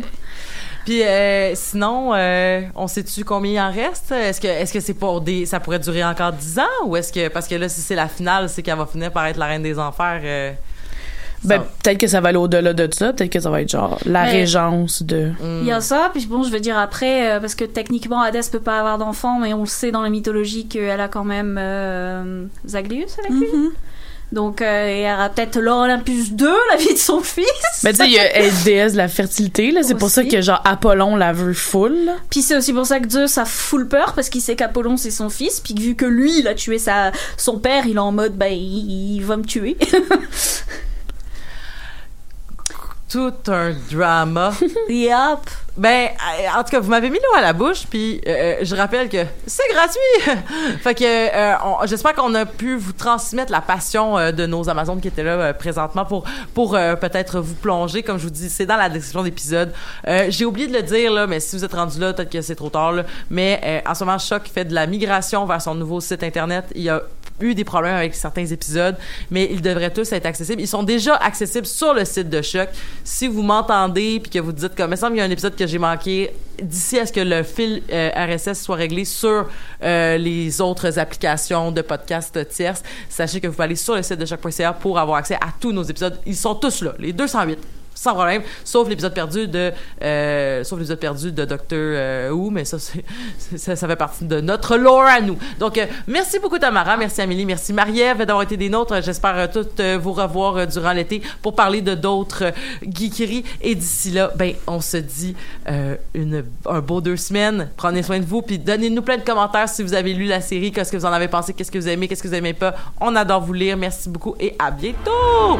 Speaker 4: Puis euh, sinon, euh, on sait-tu combien il en reste? Est-ce que est-ce que c'est pour des ça pourrait durer encore 10 ans ou est-ce que parce que là si c'est la finale, c'est qu'elle va finir par être la reine des enfers euh,
Speaker 5: Ben, peut-être que ça va aller au-delà de ça, peut-être que ça va être genre la
Speaker 6: Mais-
Speaker 5: régence de.
Speaker 6: Il y a ça, puis bon, je veux dire après, euh, parce que techniquement Hadès peut pas avoir d'enfant, mais on le sait dans la mythologie qu'elle a quand même euh, Zaglius avec lui. Donc, euh, et elle aura peut-être Laure Olympus 2, la vie de son fils.
Speaker 5: Ben, tu sais, il y a elle déesse de la fertilité, là. C'est pour ça que, genre, Apollon la veut full.
Speaker 6: Puis c'est aussi pour ça que Zeus a full peur, parce qu'il sait qu'Apollon c'est son fils, puis que vu que lui il a tué sa, son père, il est en mode, ben il, il va me tuer.
Speaker 4: tout un drama.
Speaker 6: Yup.
Speaker 4: Ben, euh, en tout cas, vous m'avez mis l'eau à la bouche, puis euh, je rappelle que c'est gratuit. fait que euh, j'espère qu'on a pu vous transmettre la passion euh, de nos Amazones qui étaient là euh, présentement pour pour euh, peut-être vous plonger. Comme je vous dis, c'est dans la description d'épisode. Euh, J'ai oublié de le dire là, mais si vous êtes rendu là, peut-être que c'est trop tard. Là. Mais euh, en ce moment, Choc fait de la migration vers son nouveau site internet. Il y a eu des problèmes avec certains épisodes, mais ils devraient tous être accessibles. Ils sont déjà accessibles sur le site de Choc. Si vous m'entendez puis que vous dites comme, il semble qu'il y a un épisode que j'ai manqué, d'ici à ce que le fil euh, RSS soit réglé sur euh, les autres applications de podcast tierces, sachez que vous pouvez aller sur le site de choc.ca pour avoir accès à tous nos épisodes. Ils sont tous là, les 208 sans problème, sauf l'épisode perdu de euh, sauf l'épisode perdu de Docteur euh, Who, mais ça, ça ça fait partie de notre lore à nous. Donc euh, merci beaucoup Tamara, merci Amélie, merci Marie-Ève d'avoir été des nôtres. J'espère euh, toutes vous revoir durant l'été pour parler de d'autres geekeries et d'ici là, ben on se dit une un beau deux semaines. Prenez soin de vous puis donnez-nous plein de commentaires si vous avez lu la série, qu'est-ce que vous en avez pensé, qu'est-ce que vous aimez, qu'est-ce que vous aimez pas. On adore vous lire. Merci beaucoup et à bientôt.